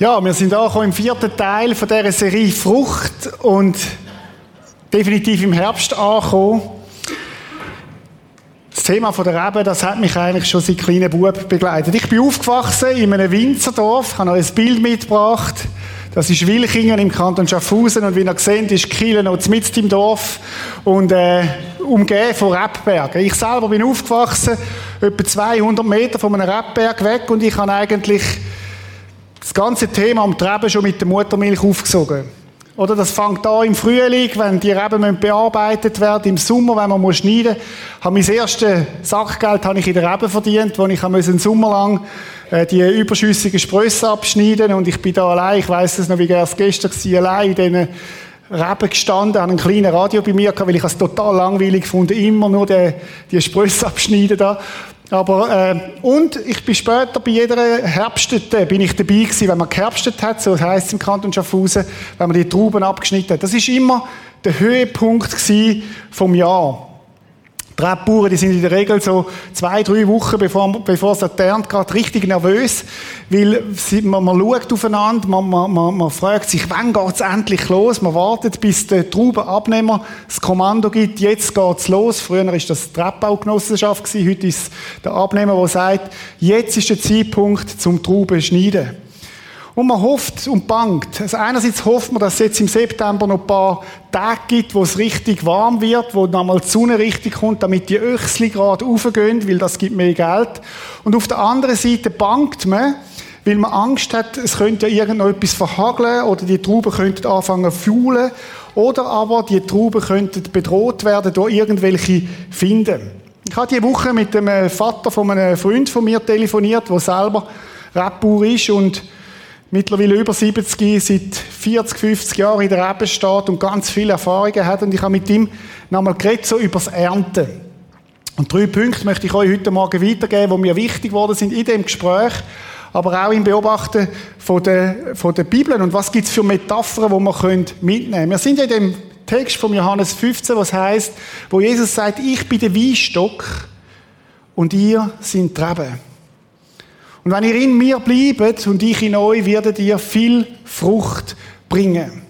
Ja, wir sind auch im vierten Teil von dieser Serie Frucht und definitiv im Herbst angekommen. Das Thema von der Rebe, das hat mich eigentlich schon seit kleinen Bub begleitet. Ich bin aufgewachsen in einem Winzerdorf, habe euch ein Bild mitgebracht. Das ist Wilchingen im Kanton Schaffhausen und wie ihr seht, ist Kiel noch mitten im Dorf und äh, umgeben von Rebbergen. Ich selber bin aufgewachsen, etwa 200 Meter von einem Rebberg weg und ich habe eigentlich das ganze Thema am Treben schon mit der Muttermilch aufgesogen. Oder das fängt an im Frühling, wenn die Reben bearbeitet werden, im Sommer, wenn man schneiden muss. Habe mein erstes Sackgeld habe ich in der Reben verdient, wo ich einen Sommer lang äh, die überschüssigen Sprösse abschneiden und ich bin da allein, ich weiß es noch, wie es gestern war, allein in diesen Reben gestanden, habe ein kleines Radio bei mir weil ich es total langweilig fand, immer nur die, die Sprösse abschneiden da. Aber, äh, und ich bin später bei jeder Herbstete bin ich dabei gewesen, wenn man geherbstet hat, so heisst es im Kanton Schaffhausen, wenn man die Trauben abgeschnitten hat. Das ist immer der Höhepunkt gewesen vom Jahr. Die die sind in der Regel so zwei, drei Wochen, bevor, bevor es erternt geht, richtig nervös, weil man, man schaut aufeinander, man, man, man, man fragt sich, wann geht's endlich los? Man wartet, bis der Traubenabnehmer das Kommando gibt, jetzt geht's los. Früher war das die Rebbaugenossenschaft, heute ist der Abnehmer, der sagt, jetzt ist der Zeitpunkt zum Trauben schneiden. Und man hofft und bangt. Also einerseits hofft man, dass es jetzt im September noch ein paar Tage gibt, wo es richtig warm wird, wo dann mal die Sonne richtig kommt, damit die Öchsli gerade raufgehen, weil das gibt mehr Geld. Und auf der anderen Seite bangt man, weil man Angst hat, es könnte ja irgendetwas verhageln oder die Trauben könnten anfangen zu faulen oder aber die Trauben könnten bedroht werden durch irgendwelche Finden. Ich habe diese Woche mit dem Vater von einem Freund von mir telefoniert, der selber Rebbauer ist und mittlerweile über 70, seit 40, 50 Jahren in der Rebe steht und ganz viele Erfahrungen hat. Und ich habe mit ihm nochmal geredet, so über das Ernten. Und drei Punkte möchte ich euch heute Morgen weitergeben, die mir wichtig geworden sind in dem Gespräch, aber auch im Beobachten von der, von der Bibel. Und was gibt es für Metaphern, die wir mitnehmen können? Wir sind ja in dem Text von Johannes 15, was heißt, wo Jesus sagt, ich bin der Weinstock und ihr sind die Reben. Und wenn ihr in mir bleibt und ich in euch, werdet ihr viel Frucht bringen.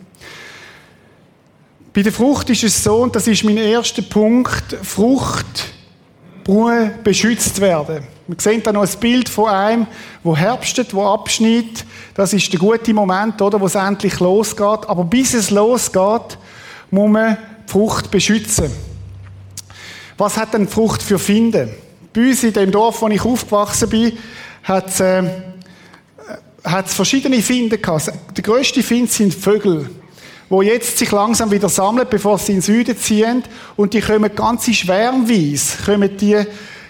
Bei der Frucht ist es so, und das ist mein erster Punkt, Frucht braucht beschützt werden. Wir sehen da noch ein Bild von einem, wo herbstet, wo abschneidet. Das ist der gute Moment, oder, wo es endlich losgeht. Aber bis es losgeht, muss man die Frucht beschützen. Was hat denn Frucht für Finden? Bei uns in dem Dorf, wo ich aufgewachsen bin, hat es äh, hat's verschiedene Finde gehabt. Der grösste Find sind Vögel, wo jetzt sich langsam wieder sammeln, bevor sie in den Süden ziehen. Und die kommen ganze schwärmweise, kommen die,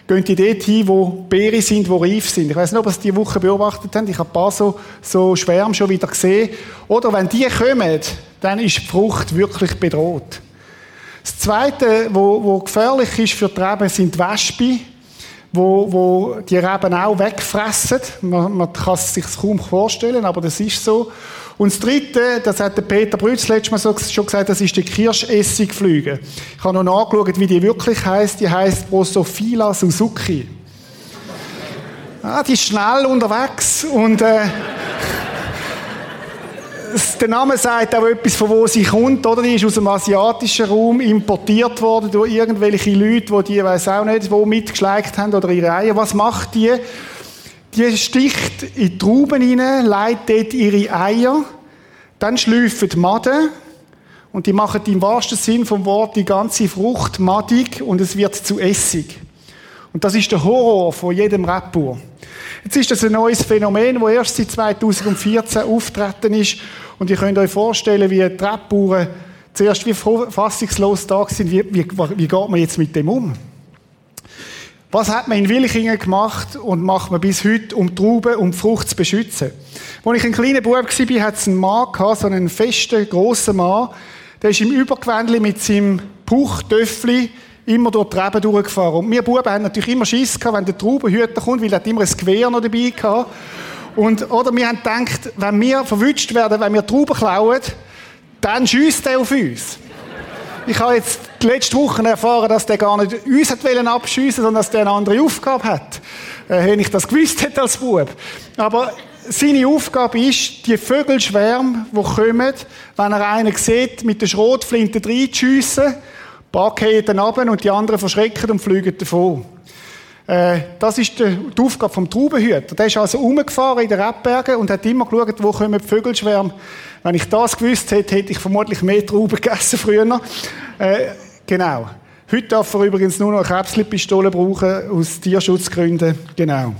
gehen die dort hin, wo Beere sind, wo reif sind. Ich weiß nicht, ob ihr es diese Woche beobachtet habt. Ich habe ein paar so, so Schwärme schon wieder gesehen. Oder wenn die kommen, dann ist die Frucht wirklich bedroht. Das Zweite, wo gefährlich ist für die Reben, sind die Wespen wo, wo die Reben auch wegfressen. Man, man kann es sich kaum vorstellen, aber das ist so. Und das Dritte, das hat der Peter Brütz letztes Mal so, schon gesagt, das ist die Kirschessigflüge. Ich habe noch nachgeschaut, wie die wirklich heißt. Die heißt Drosophila Suzuki. Ah, die ist schnell unterwegs und äh, der Name sagt auch etwas, von wo sie kommt, oder? Die ist aus dem asiatischen Raum importiert worden durch irgendwelche Leute, die die, weiß auch nicht, wo mitgeschleicht haben oder ihre Eier. Was macht die? Die sticht in die Trauben hinein, leitet dort ihre Eier, dann schlüpfen die Maden und die machen im wahrsten Sinn vom Wort die ganze Frucht madig und es wird zu Essig. Und das ist der Horror von jedem Rapper. Jetzt ist das ein neues Phänomen, das erst seit 2014 auftreten ist. Und ihr könnt euch vorstellen, wie die Treppbauern zuerst wie fassungslos da sind. Wie, wie, wie geht man jetzt mit dem um? Was hat man in Wilchingen gemacht und macht man bis heute, um Trauben und Frucht zu beschützen? Als ich ein kleiner Bub war, hat es einen Mann so einen festen, grossen Mann, der ist im Übergewändli mit seinem Puchtöffli immer durch die Reben durchgefahren. Und wir Buben haben natürlich immer Schiss gehabt, wenn der Traubenhüter kommt, weil er immer ein Gewehr noch dabei gehabt. Und, oder wir haben gedacht, wenn wir verwünscht werden, wenn wir Trauben klauen, dann schießt er auf uns. Ich habe jetzt die letzten Wochen erfahren, dass der gar nicht uns hat abschiessen sondern dass der eine andere Aufgabe hat. Äh, wenn ich das gewusst hätte als Bub. Aber seine Aufgabe ist, die Vögelschwärme, die kommen, wenn er einen sieht, mit der Schrotflinte reinzuschiessen, ein paar gehen dann runter und die anderen verschrecken und fliegen davon. Äh, das ist die, Aufgabe vom Traubenhüter. Der ist also umgefahren in den Rebbergen und hat immer geschaut, wo kommen die Vögelschwärme. Wenn ich das gewusst hätte, hätte ich vermutlich mehr Trauben gegessen früher. Äh, genau. Heute darf er übrigens nur noch eine Krebspistole brauchen, aus Tierschutzgründen. Genau.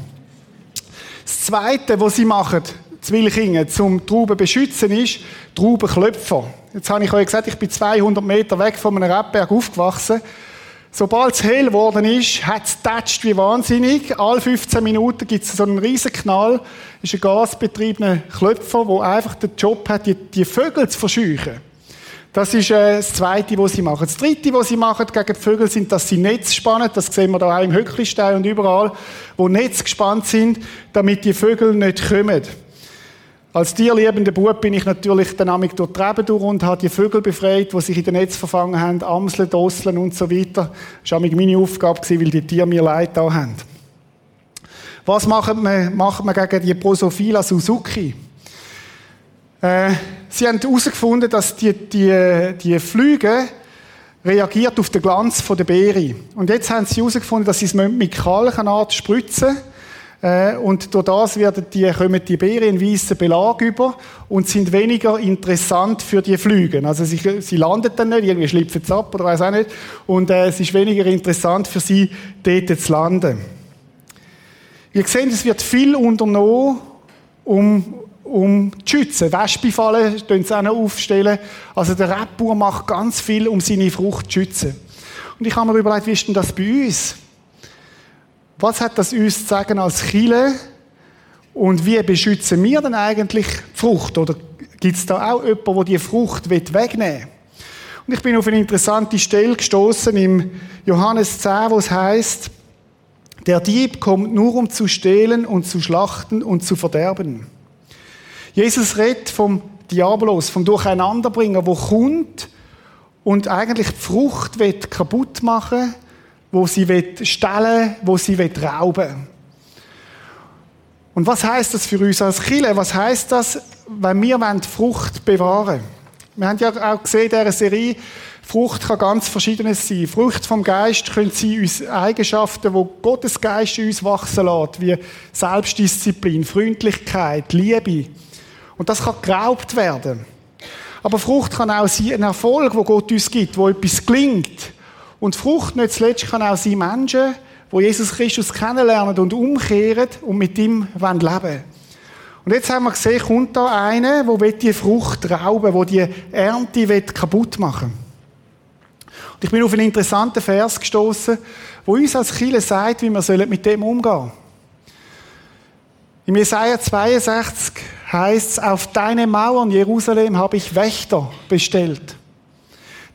Das Zweite, was sie machen, Zwillkingen, zum Trauben beschützen, ist Traubenklöpfer. Jetzt habe ich euch gesagt, ich bin 200 Meter weg von einem Rebberg aufgewachsen. Sobald es hell geworden ist, hat es tätscht wie wahnsinnig. Alle 15 Minuten gibt es so einen riesen Knall. Ist ein gasbetriebener Klöpfer, der einfach den Job hat, die, die Vögel zu verscheuchen. Das ist äh, das Zweite, was sie machen. Das Dritte, was sie machen gegen die Vögel, sind, dass sie Netz spannen. Das sehen wir da auch im Höcklistein und überall, wo Netz gespannt sind, damit die Vögel nicht kommen. Als tierliebender Bub bin ich natürlich dann durch die Reben durch und habe die Vögel befreit, die sich in den Netz verfangen haben, Amseln, Dosseln und so weiter. Das war meine Aufgabe, weil die Tiere mir leid da haben. Was macht man, macht man gegen die Prosophila Suzuki? Äh, sie haben herausgefunden, dass die, die, die Flüge reagiert auf den Glanz der Beere. Und jetzt haben sie herausgefunden, dass sie es mit Kalkanat spritzen äh, und durch das werden die, kommen die Beeren in weißen Belag über und sind weniger interessant für die Flüge. Also sie, sie landen dann nicht, irgendwie schlüpfen sie ab oder weiß auch nicht. Und äh, es ist weniger interessant für sie, dort zu landen. Wir sehen, es wird viel unternommen, um um zu schützen. Wespifallen stellen sie auch noch aufstellen. Also der Rebbauer macht ganz viel, um seine Frucht zu schützen. Und ich habe mir überlegt, wie ist denn das bei uns? Was hat das uns zu sagen als Chile? Und wie beschützen wir denn eigentlich die Frucht? Oder gibt es da auch jemanden, der die Frucht wegnehmen will? Und ich bin auf eine interessante Stelle gestoßen im Johannes 10, wo es heißt, der Dieb kommt nur um zu stehlen und zu schlachten und zu verderben. Jesus redet vom Diabolos, vom Durcheinanderbringen, wo kommt und eigentlich die Frucht wird kaputt machen, wo sie stellen, wo sie rauben. Und was heißt das für uns als Chile? Was heißt das, wenn wir Frucht bewahren? Wir haben ja auch gesehen in dieser Serie, Frucht kann ganz verschiedenes sein. Frucht vom Geist können sein uns Eigenschaften, wo Gottes Geist in uns wachsen lässt, wie Selbstdisziplin, Freundlichkeit, Liebe. Und das kann geraubt werden. Aber Frucht kann auch sein, ein Erfolg, wo Gott uns gibt, wo etwas gelingt. Und Frucht nicht zuletzt kann auch sein Menschen, wo Jesus Christus kennenlernen und umkehren und mit ihm leben wollen. Und jetzt haben wir gesehen, kommt da einer, der die Frucht rauben der die Ernte kaputt machen. Und ich bin auf einen interessanten Vers gestoßen, wo uns als Kirche sagt, wie wir mit dem umgehen sollen. Im Jesaja 62 heißt es, auf deine Mauern Jerusalem habe ich Wächter bestellt.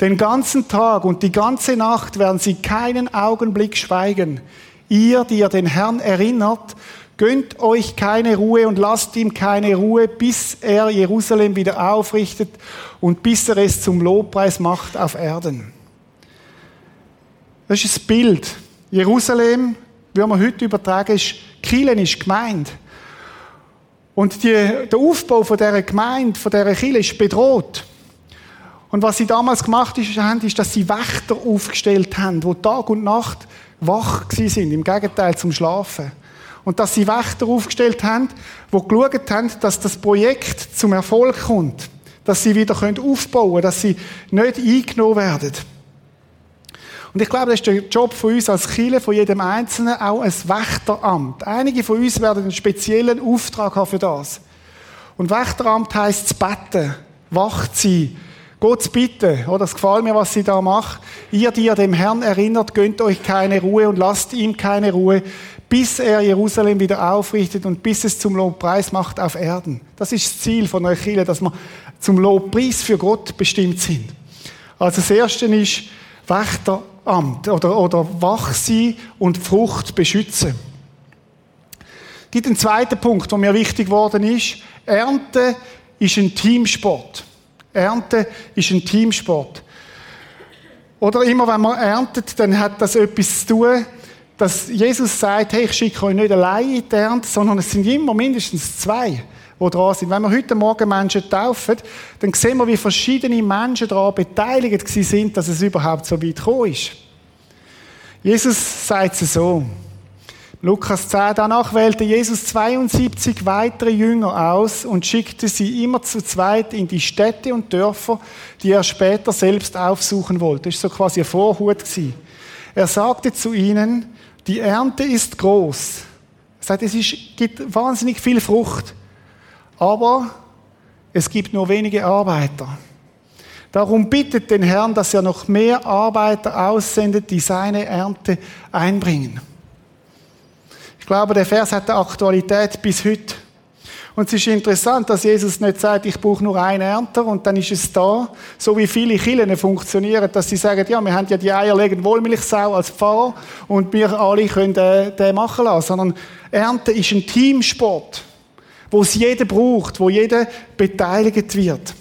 Den ganzen Tag und die ganze Nacht werden sie keinen Augenblick schweigen. Ihr, die ihr den Herrn erinnert, gönnt euch keine Ruhe und lasst ihm keine Ruhe, bis er Jerusalem wieder aufrichtet und bis er es zum Lobpreis macht auf Erden. Das ist das Bild. Jerusalem, wie man heute übertragen, ist, Kielen ist gemeint. Und die, der Aufbau von dieser Gemeinde, von dieser Kirche ist bedroht. Und was sie damals gemacht haben, ist, dass sie Wächter aufgestellt haben, die Tag und Nacht wach sind, im Gegenteil zum Schlafen. Und dass sie Wächter aufgestellt haben, die geschaut haben, dass das Projekt zum Erfolg kommt. Dass sie wieder aufbauen können, dass sie nicht eingenommen werden. Und ich glaube, das ist der Job von uns als Kirche, von jedem Einzelnen, auch ein Wächteramt. Einige von uns werden einen speziellen Auftrag haben für das. Und Wächteramt heisst zu beten, wach zu sein, Gott zu bitten. Oh, das gefällt mir, was sie da macht. Ihr, die ihr dem Herrn erinnert, gönnt euch keine Ruhe und lasst ihm keine Ruhe, bis er Jerusalem wieder aufrichtet und bis es zum Lobpreis macht auf Erden. Das ist das Ziel von euch dass wir zum Lobpreis für Gott bestimmt sind. Also das Erste ist Wächteramt. Amt oder, oder wach sein und Frucht beschützen. Einen zweiten Punkt, der mir wichtig geworden ist. Ernte ist ein Teamsport. Ernte ist ein Teamsport. Oder immer wenn man erntet, dann hat das etwas zu tun, dass Jesus sagt, hey, ich schicke euch nicht allein in die Ernte, sondern es sind immer mindestens zwei, die dran sind. Wenn wir heute Morgen Menschen taufen, dann sehen wir, wie verschiedene Menschen daran beteiligt sind, dass es überhaupt so weit gekommen ist. Jesus sagt es so. Lukas 10, danach wählte Jesus 72 weitere Jünger aus und schickte sie immer zu zweit in die Städte und Dörfer, die er später selbst aufsuchen wollte. Das war so quasi ein Vorhut. Er sagte zu ihnen, die Ernte ist groß. Er sagt, es ist, gibt wahnsinnig viel Frucht, aber es gibt nur wenige Arbeiter. Darum bittet den Herrn, dass er noch mehr Arbeiter aussendet, die seine Ernte einbringen. Ich glaube, der Vers hat eine Aktualität bis heute. Und es ist interessant, dass Jesus nicht sagt, ich brauche nur einen Ernter und dann ist es da. So wie viele Kirchen funktionieren, dass sie sagen, ja, wir haben ja die eierlegende Wollmilchsau als Pfarrer und wir alle können den, den machen lassen. Sondern Ernte ist ein Teamsport, wo es jeder braucht, wo jeder beteiligt wird.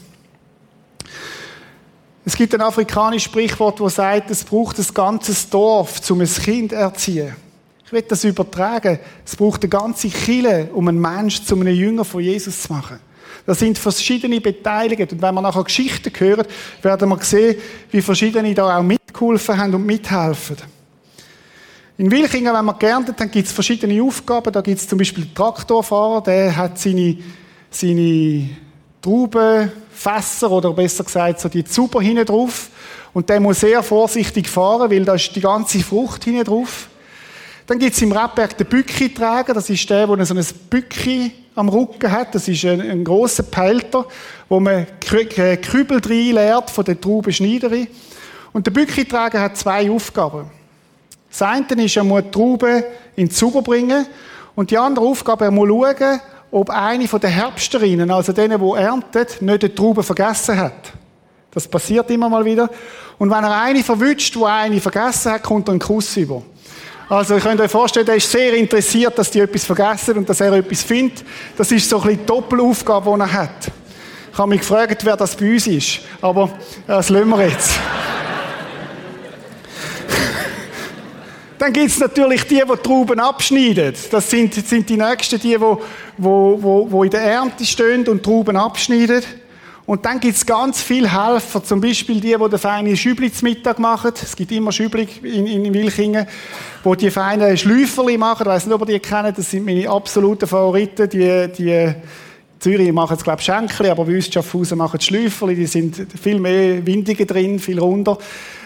Es gibt ein afrikanisches Sprichwort, das sagt, es braucht ein ganzes Dorf, um ein Kind zu erziehen. Ich will das übertragen. Es braucht eine ganze Kille, um einen Menschen zu einem Jünger von Jesus zu machen. Da sind verschiedene Beteiligte. Und wenn wir nachher Geschichten hören, werden wir sehen, wie verschiedene da auch mitgeholfen haben und mithelfen. In Wilchingen, wenn wir geerntet haben, gibt es verschiedene Aufgaben. Da gibt es zum Beispiel den Traktorfahrer, der hat seine, seine Traubenfässer oder besser gesagt so die Zuber hinten drauf. Und der muss sehr vorsichtig fahren, weil da ist die ganze Frucht hinten drauf. Dann gibt es im Rebberg den Bücki-Träger. Das ist der, der so ein Bücki am Rücken hat. Das ist ein, ein grosser Pelter, wo man Kübel reinleert von der Traubenschneiderin. Und der Bücki-Träger hat zwei Aufgaben. Das eine ist, er muss die Trauben in die Zuber bringen. Und die andere Aufgabe, er muss schauen, ob eine von den Herbsterinnen, also denen, die erntet, nicht die Trauben vergessen hat. Das passiert immer mal wieder. Und wenn er eine verwünscht, die eine vergessen hat, kommt er einen Kuss über. Also, ihr könnt euch vorstellen, er ist sehr interessiert, dass die etwas vergessen und dass er etwas findet. Das ist so ein bisschen die Doppelaufgabe, die er hat. Ich habe mich gefragt, wer das bei uns ist. Aber das lassen wir jetzt. Dann gibt es natürlich die, die Trauben abschneiden. Das sind, sind die Nächsten, die, die, die, die in der Ernte stehen und Trauben abschneiden. Und dann gibt es ganz viele Helfer, zum Beispiel die, die den feinen Schübli zum Mittag machen. Es gibt immer Schübli in, in Wilchingen, die die feinen Schläuferli machen. Ich weiss nicht, ob ihr die kennt, das sind meine absoluten Favoriten. Die, die Zürich machen es, glaube ich, Schenkli, aber bei Schaffhausen machen es Schläuferli. Die sind viel mehr windiger drin, viel runder.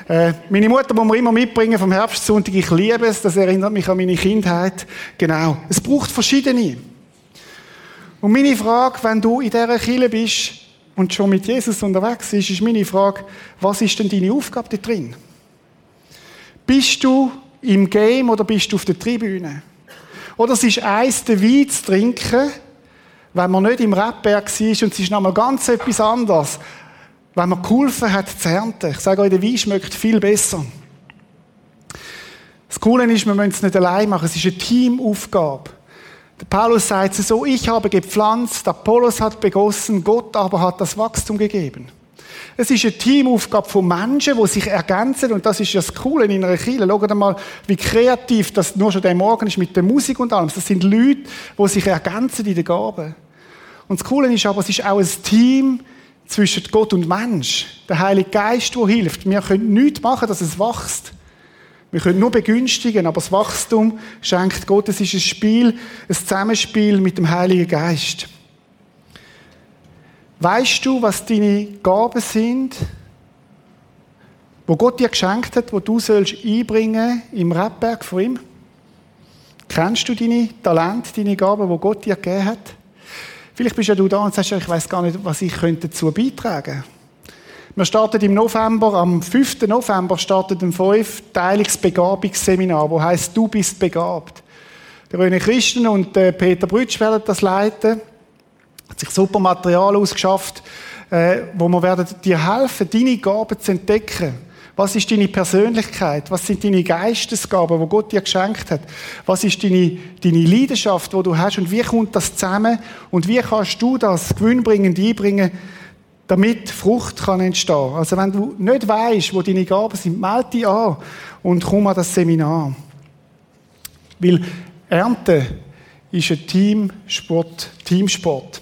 Äh, meine Mutter muss mir immer mitbringen vom Herbstsonntag. Ich liebe es, das erinnert mich an meine Kindheit. Genau. Es braucht verschiedene. Und meine Frage, wenn du in dieser Kirche bist, und schon mit Jesus unterwegs ist, ist meine Frage, was ist denn deine Aufgabe da drin? Bist du im Game oder bist du auf der Tribüne? Oder es ist eins, den Wein zu trinken, wenn man nicht im Rebberg war und es ist nochmal ganz etwas anderes, wenn man geholfen hat zu ernten. Ich sage euch, der Wein schmeckt viel besser. Das Coole ist, wir müssen es nicht allein machen, es ist eine Teamaufgabe. Paulus sagt so, ich habe gepflanzt, Apollos hat begossen, Gott aber hat das Wachstum gegeben. Es ist eine Teamaufgabe von Menschen, die sich ergänzen und das ist das Coole in einer Kirche. Schaut mal, wie kreativ das nur schon der Morgen ist mit der Musik und allem. Das sind Leute, die sich ergänzen in den Gaben. Und das Coole ist aber, es ist auch ein Team zwischen Gott und Mensch. Der Heilige Geist, der hilft. Wir können nichts machen, dass es wächst. Wir können nur begünstigen, aber das Wachstum schenkt Gott. Es ist ein Spiel, ein Zusammenspiel mit dem Heiligen Geist. Weißt du, was deine Gaben sind, wo Gott dir geschenkt hat, wo du sollst einbringen im Rebberg von ihm? Kennst du deine Talente, deine Gaben, wo Gott dir gegeben hat? Vielleicht bist ja du da und sagst, ich weiß gar nicht, was ich dazu beitragen könnte. Wir starten im November, am 5. November startet ein fünfteiliges Begabungsseminar, wo heißt Du bist begabt. Der René Christen und äh, Peter Brütsch werden das leiten. Hat sich super Material ausgeschafft, äh, wo wir werden dir helfen, deine Gaben zu entdecken. Was ist deine Persönlichkeit? Was sind deine Geistesgaben, wo Gott dir geschenkt hat? Was ist deine, deine Leidenschaft, wo du hast? Und wie kommt das zusammen? Und wie kannst du das gewinnbringend einbringen damit Frucht kann entstehen. Also wenn du nicht weißt, wo deine Gaben sind, melde dich an und komm an das Seminar. Weil Ernte ist ein Teamsport. Teamsport.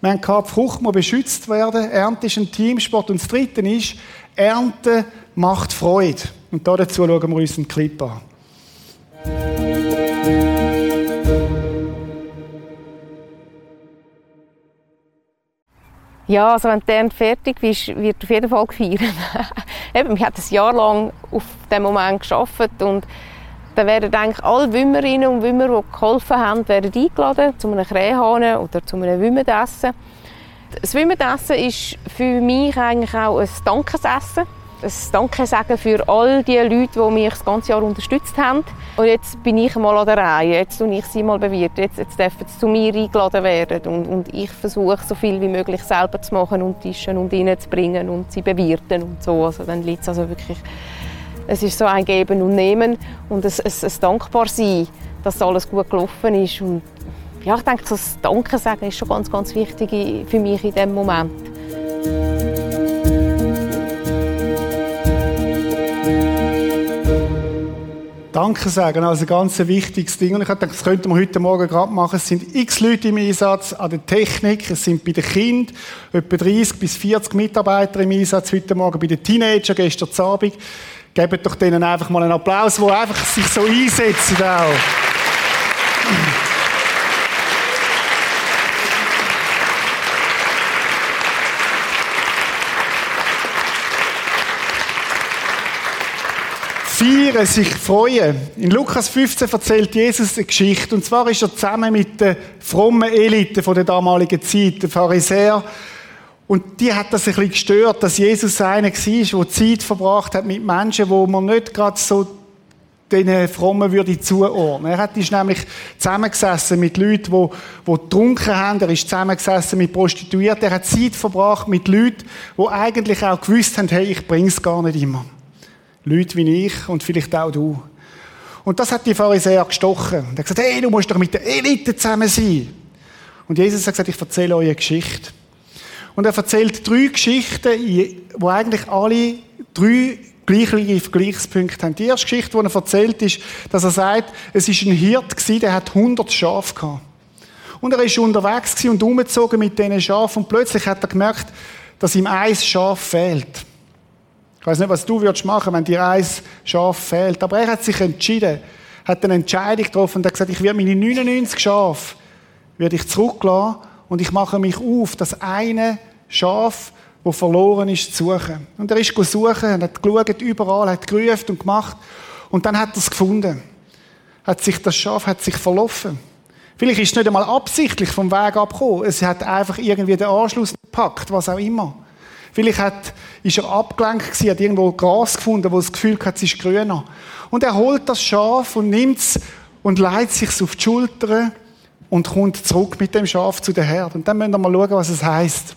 Wir haben gehabt, Frucht muss beschützt werden. Ernte ist ein Teamsport. Und das Dritte ist, Ernte macht Freude. Und dazu schauen wir uns einen Clip an. Ja, also wenn die fertig ist, wird auf jeden Fall gefeiert. Eben, wir haben ein Jahr lang auf diesem Moment gearbeitet und dann werden eigentlich alle Wimmerinnen und Wimmer, die geholfen haben, werden eingeladen zu einem Krähahnen oder zu einem Wimmendessen. Das Wimmendessen ist für mich eigentlich auch ein Dankesessen ein Danke sagen für all die Leute, die mich das ganze Jahr unterstützt haben. Und jetzt bin ich mal an der Reihe. Jetzt tue ich sie mal bewirten. Jetzt, jetzt dürfen sie zu mir eingeladen werden. Und, und ich versuche, so viel wie möglich selber zu machen und Tischen und reinzubringen und sie bewirten und so. Also dann liegt es also wirklich... Es ist so ein Geben und Nehmen und ein, ein, ein dankbar sein, dass alles gut gelaufen ist. Und ja, ich denke, das Danke sagen ist schon ganz, ganz wichtig für mich in diesem Moment. Danke sagen, also ein ganz wichtiges Ding. Und ich dachte, das könnten wir heute Morgen gerade machen. Es sind x Leute im Einsatz an der Technik. Es sind bei den Kindern etwa 30 bis 40 Mitarbeiter im Einsatz heute Morgen. Bei den Teenagern gestern Abend. Gebt doch denen einfach mal einen Applaus, wo einfach sich so einsetzen auch. Feiern, sich freuen. In Lukas 15 erzählt Jesus eine Geschichte. Und zwar ist er zusammen mit der frommen Elite von der damaligen Zeit, der Pharisäer. Und die hat das ein bisschen gestört, dass Jesus einer war, der Zeit verbracht hat mit Menschen, wo man nicht gerade so den Frommen würde zuordnen. Er hat ist nämlich zusammengesessen mit Leuten, die, die getrunken haben. Er ist zusammengesessen mit Prostituierten. Er hat Zeit verbracht mit Leuten, die eigentlich auch gewusst haben, hey, ich bring's gar nicht immer. Leute wie ich und vielleicht auch du. Und das hat die Pharisäer gestochen. Er hat gesagt, hey, du musst doch mit der Elite zusammen sein. Und Jesus hat gesagt, ich erzähle euch eine Geschichte. Und er erzählt drei Geschichten, wo eigentlich alle drei gleiche Vergleichspunkte haben. Die erste Geschichte, die er erzählt, ist, dass er sagt, es ist ein Hirt der hat 100 Schafe gehabt. Und er ist unterwegs und umgezogen mit diesen Schafen und plötzlich hat er gemerkt, dass ihm ein Schaf fehlt. Ich weiß nicht, was du würdest machen, wenn dir ein Schaf fehlt. Aber er hat sich entschieden, hat eine Entscheidung getroffen und hat gesagt, ich werde meine 99 Schafe werde ich zurücklassen und ich mache mich auf, das eine Schaf, wo verloren ist, zu suchen. Und er ist suchen, hat geschaut, überall, hat gerufen und gemacht. Und dann hat er es gefunden. Hat sich, das Schaf hat sich verlaufen. Vielleicht ist es nicht einmal absichtlich vom Weg abgekommen. Es hat einfach irgendwie den Anschluss gepackt, was auch immer. Vielleicht hat, ist er abgelenkt gewesen, hat irgendwo Gras gefunden, wo er das Gefühl hat, es ist grüner. Und er holt das Schaf und nimmt es und leitet sich auf die Schulter und kommt zurück mit dem Schaf zu der Herde. Und dann müssen wir mal schauen, was es heißt.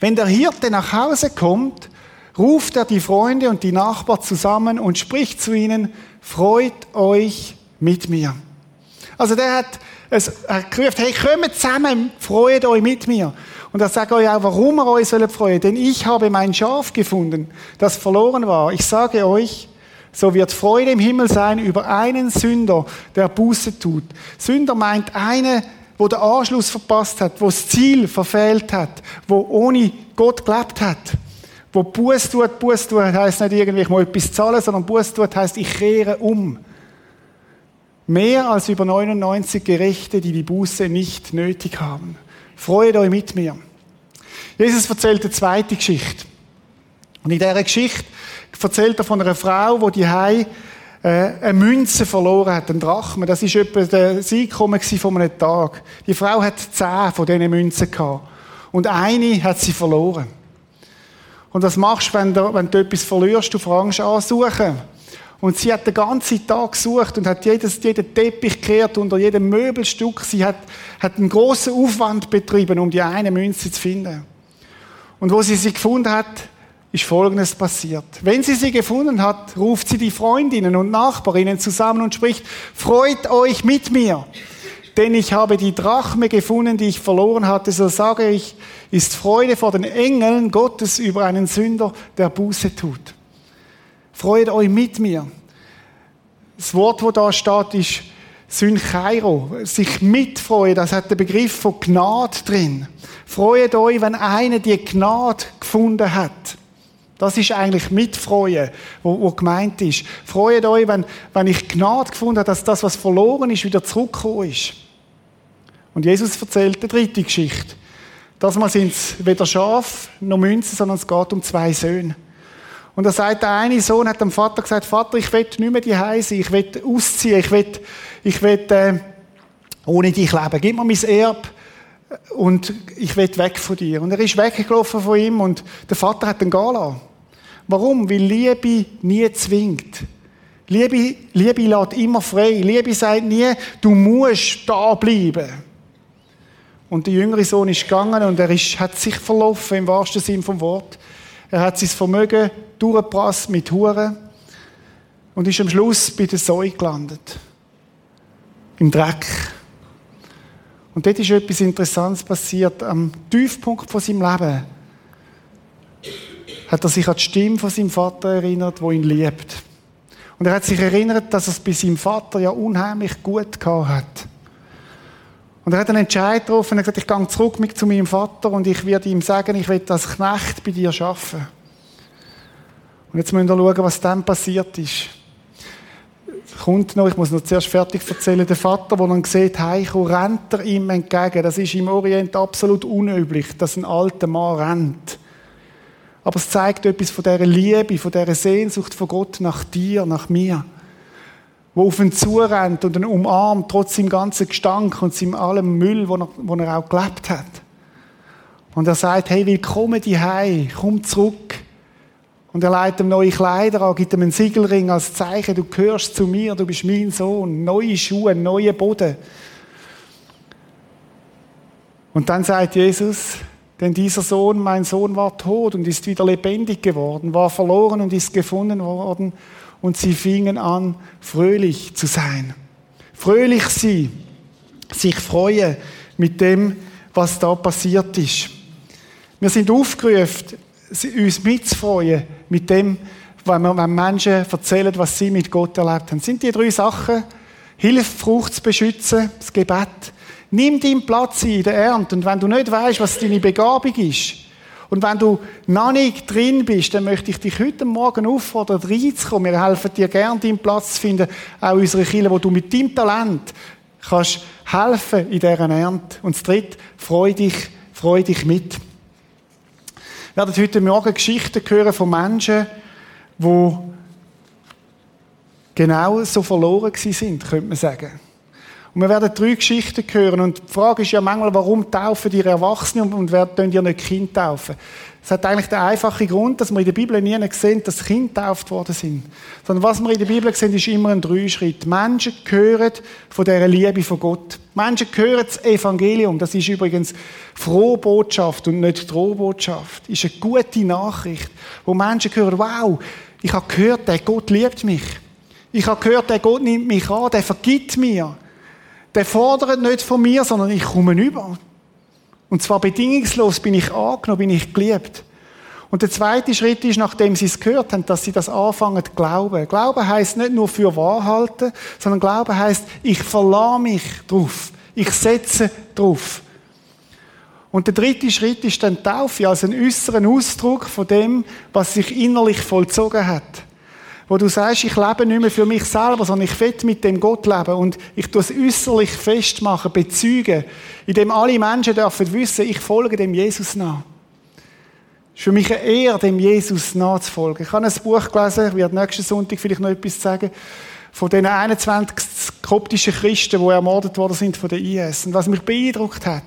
Wenn der Hirte nach Hause kommt, ruft er die Freunde und die Nachbarn zusammen und spricht zu ihnen, freut euch mit mir. Also der hat es gerufen, hey, kommt zusammen, freut euch mit mir. Und er sagt euch auch, warum ihr euch sollt freuen. Denn ich habe mein Schaf gefunden, das verloren war. Ich sage euch, so wird Freude im Himmel sein über einen Sünder, der Buße tut. Sünder meint eine, wo der Anschluss verpasst hat, wo das Ziel verfehlt hat, wo ohne Gott gelebt hat. Wo Buß tut, Buß tut, heisst nicht irgendwie, ich muss etwas zahlen, sondern Buß tut, heisst, ich kehre um. Mehr als über 99 Gerechte, die die Buße nicht nötig haben. Freut euch mit mir. Jesus erzählt eine zweite Geschichte. Und in dieser Geschichte erzählt er von einer Frau, die die Hei äh, eine Münze verloren hat, einen Drachme. Das ist etwa das Einkommen von einem Tag. Die Frau hat zehn von diesen Münzen gehabt. Und eine hat sie verloren. Und was machst du, wenn du, wenn du etwas verlierst? Du fängst an suchen. Und sie hat den ganzen Tag gesucht und hat jedes, jeden Teppich gekehrt unter jedem Möbelstück. Sie hat, hat einen großen Aufwand betrieben, um die eine Münze zu finden. Und wo sie sie gefunden hat, ist Folgendes passiert. Wenn sie sie gefunden hat, ruft sie die Freundinnen und Nachbarinnen zusammen und spricht, freut euch mit mir, denn ich habe die Drachme gefunden, die ich verloren hatte. So sage ich, ist Freude vor den Engeln Gottes über einen Sünder, der Buße tut. Freut euch mit mir. Das Wort, das da steht, ist Synchairo. Sich mitfreuen, das hat den Begriff von Gnade drin. Freut euch, wenn einer die Gnade gefunden hat. Das ist eigentlich Mitfreuen, wo, wo gemeint ist. Freut euch, wenn, wenn ich Gnade gefunden habe, dass das, was verloren ist, wieder zurückgekommen ist. Und Jesus erzählt die dritte Geschichte. Das mal sind es weder Schaf noch Münzen, sondern es geht um zwei Söhne. Und da sagt der eine Sohn, hat dem Vater gesagt, Vater, ich will nicht mehr die sein, ich will ausziehen, ich will, ich will äh, ohne dich leben. Gib mir mein Erb und ich will weg von dir. Und er ist weggelaufen von ihm und der Vater hat ihn gehen. Warum? Weil Liebe nie zwingt. Liebe, Liebe lässt immer frei. Liebe sagt nie, du musst da bleiben. Und der jüngere Sohn ist gegangen und er ist, hat sich verlaufen im wahrsten Sinn vom Wort. Er hat sein Vermögen durchgepasst mit Huren und ist am Schluss bei der Säue gelandet. Im Dreck. Und dort ist etwas Interessantes passiert. Am Tiefpunkt von seinem Leben hat er sich an die Stimme von seinem Vater erinnert, wo ihn liebt. Und er hat sich erinnert, dass er es bei seinem Vater ja unheimlich gut gehabt hat. Und er hat einen Entscheid getroffen und hat gesagt, ich gehe zurück mit zu meinem Vater und ich werde ihm sagen, ich will als Knecht bei dir arbeiten. Und jetzt müssen wir schauen, was dann passiert ist. Kommt noch, ich muss noch zuerst fertig erzählen, der Vater, der dann sieht, heimkommt, rennt er ihm entgegen. Das ist im Orient absolut unüblich, dass ein alter Mann rennt. Aber es zeigt etwas von dieser Liebe, von dieser Sehnsucht von Gott nach dir, nach mir wo auf ihn zurennt und ihn umarmt, trotz seinem ganzen Gestank und seinem allem Müll, wo er, wo er auch gelebt hat. Und er sagt, hey, willkommen die komm zurück. Und er leitet ihm neue Kleider an, gibt ihm einen Siegelring als Zeichen, du gehörst zu mir, du bist mein Sohn, neue Schuhe, neue Boden. Und dann sagt Jesus, denn dieser Sohn, mein Sohn, war tot und ist wieder lebendig geworden, war verloren und ist gefunden worden und sie fingen an, fröhlich zu sein. Fröhlich sie, sich freuen mit dem, was da passiert ist. Wir sind aufgerufen, uns mitzufreuen mit dem, wenn, Menschen erzählen, was sie mit Gott erlebt haben. Sind die drei Sachen. Hilf, Frucht zu beschützen, das Gebet. Nimm deinen Platz in der Ernte. Und wenn du nicht weißt, was deine Begabung ist, und wenn du noch nicht drin bist, dann möchte ich dich heute Morgen auffordern, reinzukommen. Wir helfen dir gerne, deinen Platz zu finden, auch in unserer Kirche, wo du mit deinem Talent kannst helfen in dieser Ernte. Und das Dritte, freu dich, freu dich mit. Wir werden heute Morgen Geschichten hören von Menschen, die genau so verloren sind, könnte man sagen. Und wir werden drei Geschichten hören. Und die Frage ist ja manchmal, warum taufen die Erwachsene und wer tun ihr nicht Kind taufen? Es hat eigentlich den einfachen Grund, dass wir in der Bibel nie sehen, dass Kinder getauft worden sind. Sondern was wir in der Bibel sehen, ist immer ein Dreischritt. Menschen hören von dieser Liebe von Gott. Menschen hören das Evangelium. Das ist übrigens frohe Botschaft und nicht Drohbotschaft. Ist eine gute Nachricht, wo Menschen hören, wow, ich habe gehört, der Gott liebt mich. Ich habe gehört, der Gott nimmt mich an, der vergibt mir der fordert nicht von mir, sondern ich komme über. Und zwar bedingungslos bin ich angenommen, bin ich geliebt. Und der zweite Schritt ist, nachdem sie es gehört haben, dass sie das anfangen zu glauben. Glauben heißt nicht nur für wahr halten, sondern Glauben heißt, ich verlasse mich drauf. Ich setze drauf. Und der dritte Schritt ist dann Taufe, also ein äußeren Ausdruck von dem, was sich innerlich vollzogen hat wo du sagst, ich lebe nicht mehr für mich selber, sondern ich will mit dem Gott leben und ich tue es äußerlich festmachen, bezeugen, indem alle Menschen dürfen wissen, ich folge dem Jesus nach. Es ist für mich eine Ehre, dem Jesus nachzufolgen. Ich habe ein Buch gelesen, ich werde nächsten Sonntag vielleicht noch etwas sagen, von den 21 koptischen Christen, die ermordet worden sind von der IS. Und was mich beeindruckt hat,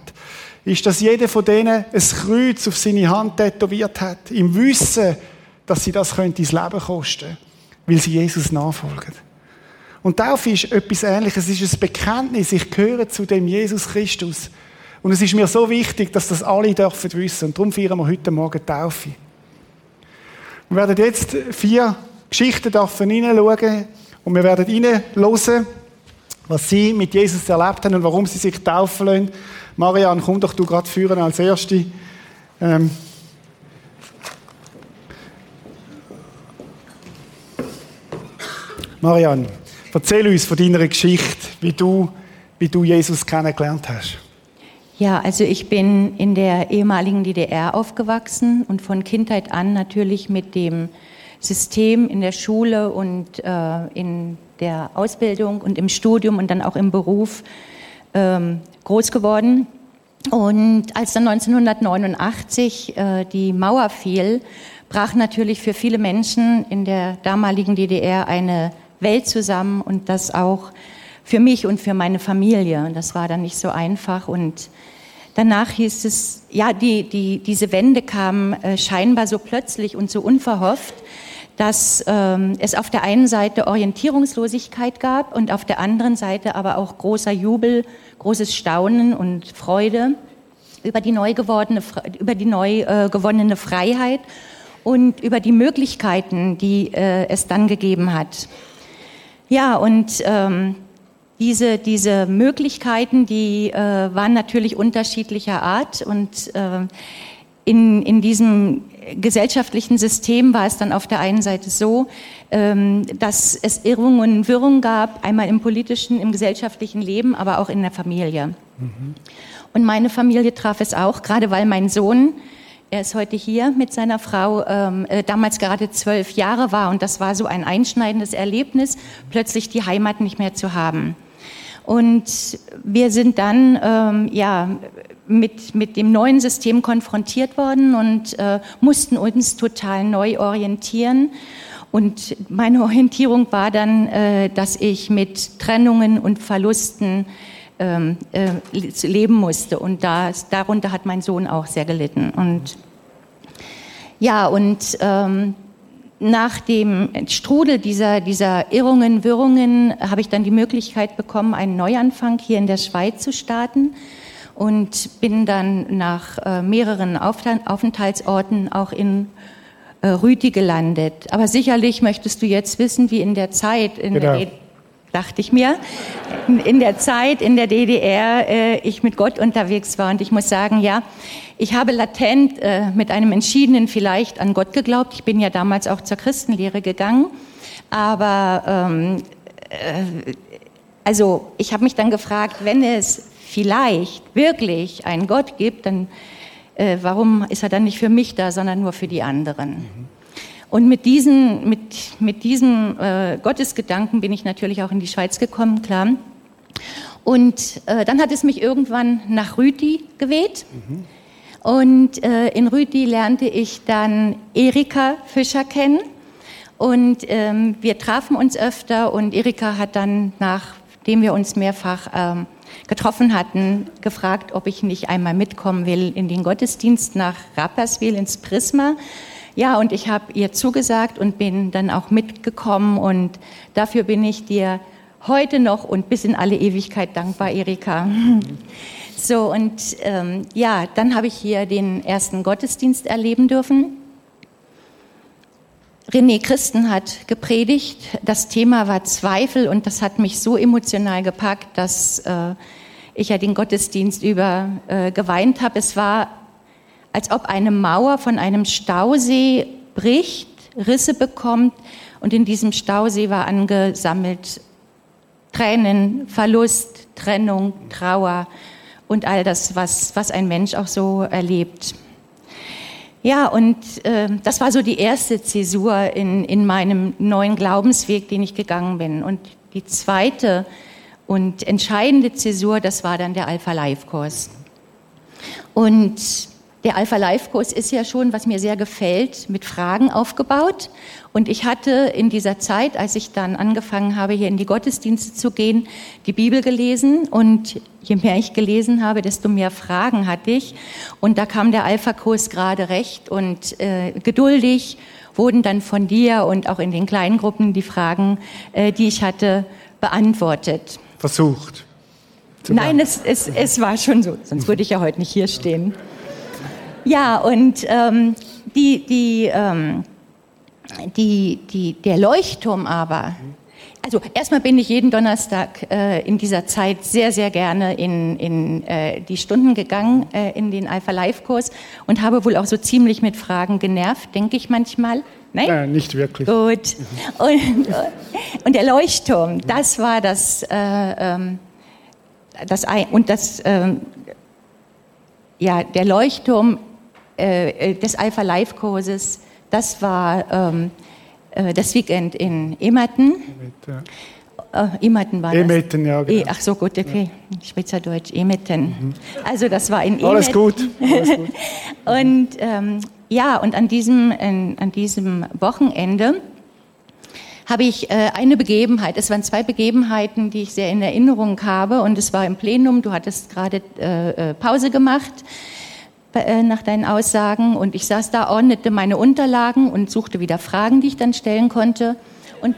ist, dass jeder von denen ein Kreuz auf seine Hand tätowiert hat, im Wissen, dass sie das könnte ins Leben kosten könnte weil sie Jesus nachfolgen. Und Taufe ist etwas Ähnliches. Es ist ein Bekenntnis. Ich gehöre zu dem Jesus Christus. Und es ist mir so wichtig, dass das alle dürfen wissen. Und darum feiern wir heute Morgen Taufe. Wir werden jetzt vier Geschichten hineinschauen und wir werden hineinhören, was sie mit Jesus erlebt haben und warum sie sich taufen lassen. Marian, komm doch du gerade führen als Erste. Ähm, Marianne, Erzähl uns von deiner Geschichte, wie du, wie du Jesus kennengelernt hast. Ja, also ich bin in der ehemaligen DDR aufgewachsen und von Kindheit an natürlich mit dem System in der Schule und äh, in der Ausbildung und im Studium und dann auch im Beruf ähm, groß geworden. Und als dann 1989 äh, die Mauer fiel, brach natürlich für viele Menschen in der damaligen DDR eine Welt zusammen und das auch für mich und für meine Familie. Und das war dann nicht so einfach. Und danach hieß es, ja, die, die, diese Wende kam äh, scheinbar so plötzlich und so unverhofft, dass ähm, es auf der einen Seite Orientierungslosigkeit gab und auf der anderen Seite aber auch großer Jubel, großes Staunen und Freude über die neu, gewordene, über die neu äh, gewonnene Freiheit und über die Möglichkeiten, die äh, es dann gegeben hat. Ja, und ähm, diese, diese Möglichkeiten, die äh, waren natürlich unterschiedlicher Art und äh, in, in diesem gesellschaftlichen System war es dann auf der einen Seite so, ähm, dass es Irrungen und Wirrungen gab, einmal im politischen, im gesellschaftlichen Leben, aber auch in der Familie. Mhm. Und meine Familie traf es auch, gerade weil mein Sohn, er ist heute hier mit seiner Frau, ähm, äh, damals gerade zwölf Jahre war und das war so ein einschneidendes Erlebnis, plötzlich die Heimat nicht mehr zu haben. Und wir sind dann ähm, ja, mit, mit dem neuen System konfrontiert worden und äh, mussten uns total neu orientieren. Und meine Orientierung war dann, äh, dass ich mit Trennungen und Verlusten ähm, äh, leben musste. Und das, darunter hat mein Sohn auch sehr gelitten. Und ja, und ähm, nach dem Strudel dieser, dieser Irrungen, Wirrungen habe ich dann die Möglichkeit bekommen, einen Neuanfang hier in der Schweiz zu starten und bin dann nach äh, mehreren Aufenthaltsorten auch in äh, Rüti gelandet. Aber sicherlich möchtest du jetzt wissen, wie in der Zeit, in genau. der dachte ich mir, in der Zeit in der DDR äh, ich mit Gott unterwegs war. Und ich muss sagen, ja, ich habe latent äh, mit einem entschiedenen vielleicht an Gott geglaubt. Ich bin ja damals auch zur Christenlehre gegangen. Aber ähm, äh, also ich habe mich dann gefragt, wenn es vielleicht wirklich einen Gott gibt, dann äh, warum ist er dann nicht für mich da, sondern nur für die anderen? Mhm. Und mit, diesen, mit, mit diesem äh, Gottesgedanken bin ich natürlich auch in die Schweiz gekommen, klar. Und äh, dann hat es mich irgendwann nach Rüti geweht. Mhm. Und äh, in Rüti lernte ich dann Erika Fischer kennen. Und ähm, wir trafen uns öfter und Erika hat dann, nachdem wir uns mehrfach ähm, getroffen hatten, gefragt, ob ich nicht einmal mitkommen will in den Gottesdienst nach Rapperswil ins Prisma. Ja, und ich habe ihr zugesagt und bin dann auch mitgekommen und dafür bin ich dir heute noch und bis in alle Ewigkeit dankbar, Erika. So, und ähm, ja, dann habe ich hier den ersten Gottesdienst erleben dürfen. René Christen hat gepredigt. Das Thema war Zweifel und das hat mich so emotional gepackt, dass äh, ich ja den Gottesdienst über äh, geweint habe. Es war als ob eine Mauer von einem Stausee bricht, Risse bekommt und in diesem Stausee war angesammelt Tränen, Verlust, Trennung, Trauer und all das, was, was ein Mensch auch so erlebt. Ja, und äh, das war so die erste Zäsur in, in meinem neuen Glaubensweg, den ich gegangen bin. Und die zweite und entscheidende Zäsur, das war dann der Alpha-Life-Kurs. Und der Alpha Life Kurs ist ja schon, was mir sehr gefällt, mit Fragen aufgebaut. Und ich hatte in dieser Zeit, als ich dann angefangen habe, hier in die Gottesdienste zu gehen, die Bibel gelesen. Und je mehr ich gelesen habe, desto mehr Fragen hatte ich. Und da kam der Alpha Kurs gerade recht und äh, geduldig wurden dann von dir und auch in den kleinen Gruppen die Fragen, äh, die ich hatte, beantwortet. Versucht. Nein, es, es, es war schon so, sonst würde ich ja heute nicht hier stehen. Ja, und ähm, die, die, ähm, die, die, der Leuchtturm aber, also erstmal bin ich jeden Donnerstag äh, in dieser Zeit sehr, sehr gerne in, in äh, die Stunden gegangen, äh, in den Alpha Life Kurs und habe wohl auch so ziemlich mit Fragen genervt, denke ich manchmal. Nein? Nein, nicht wirklich. Gut. Und, und der Leuchtturm, das war das, äh, ähm, das ein, und das, äh, ja, der Leuchtturm äh, des Alpha Life Kurses, das war ähm, äh, das Weekend in Emerton. Ja. Äh, Emerton war Emerton, das. ja, genau. E, ach so, gut, okay. Schweizerdeutsch, Emerton. Mhm. Also das war in Emerton. Alles gut. Alles gut. Und ähm, ja, und an diesem, äh, an diesem Wochenende habe ich äh, eine Begebenheit, es waren zwei Begebenheiten, die ich sehr in Erinnerung habe und es war im Plenum, du hattest gerade äh, äh Pause gemacht äh, nach deinen Aussagen und ich saß da, ordnete meine Unterlagen und suchte wieder Fragen, die ich dann stellen konnte und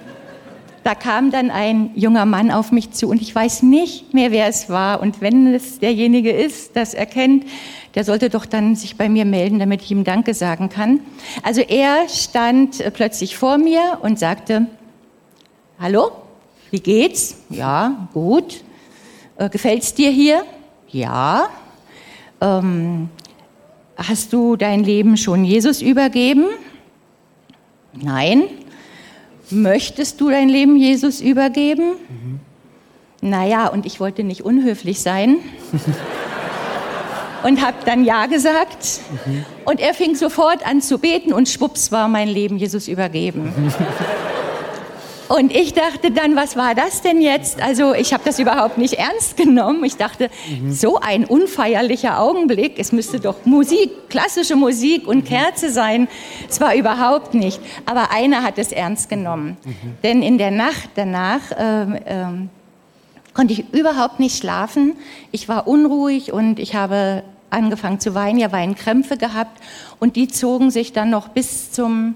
da kam dann ein junger Mann auf mich zu und ich weiß nicht mehr, wer es war. Und wenn es derjenige ist, das erkennt, der sollte doch dann sich bei mir melden, damit ich ihm Danke sagen kann. Also er stand äh, plötzlich vor mir und sagte, hallo, wie geht's? Ja, gut. Äh, gefällt's dir hier? Ja. Ähm, hast du dein Leben schon Jesus übergeben? Nein. Möchtest du dein Leben Jesus übergeben? Mhm. Naja, und ich wollte nicht unhöflich sein. und habe dann Ja gesagt. Mhm. Und er fing sofort an zu beten und schwupps war mein Leben Jesus übergeben. Und ich dachte dann, was war das denn jetzt? Also ich habe das überhaupt nicht ernst genommen. Ich dachte, mhm. so ein unfeierlicher Augenblick. Es müsste doch Musik, klassische Musik und Kerze sein. Es war überhaupt nicht. Aber einer hat es ernst genommen. Mhm. Denn in der Nacht danach ähm, ähm, konnte ich überhaupt nicht schlafen. Ich war unruhig und ich habe angefangen zu weinen, ja Weinkrämpfe gehabt und die zogen sich dann noch bis zum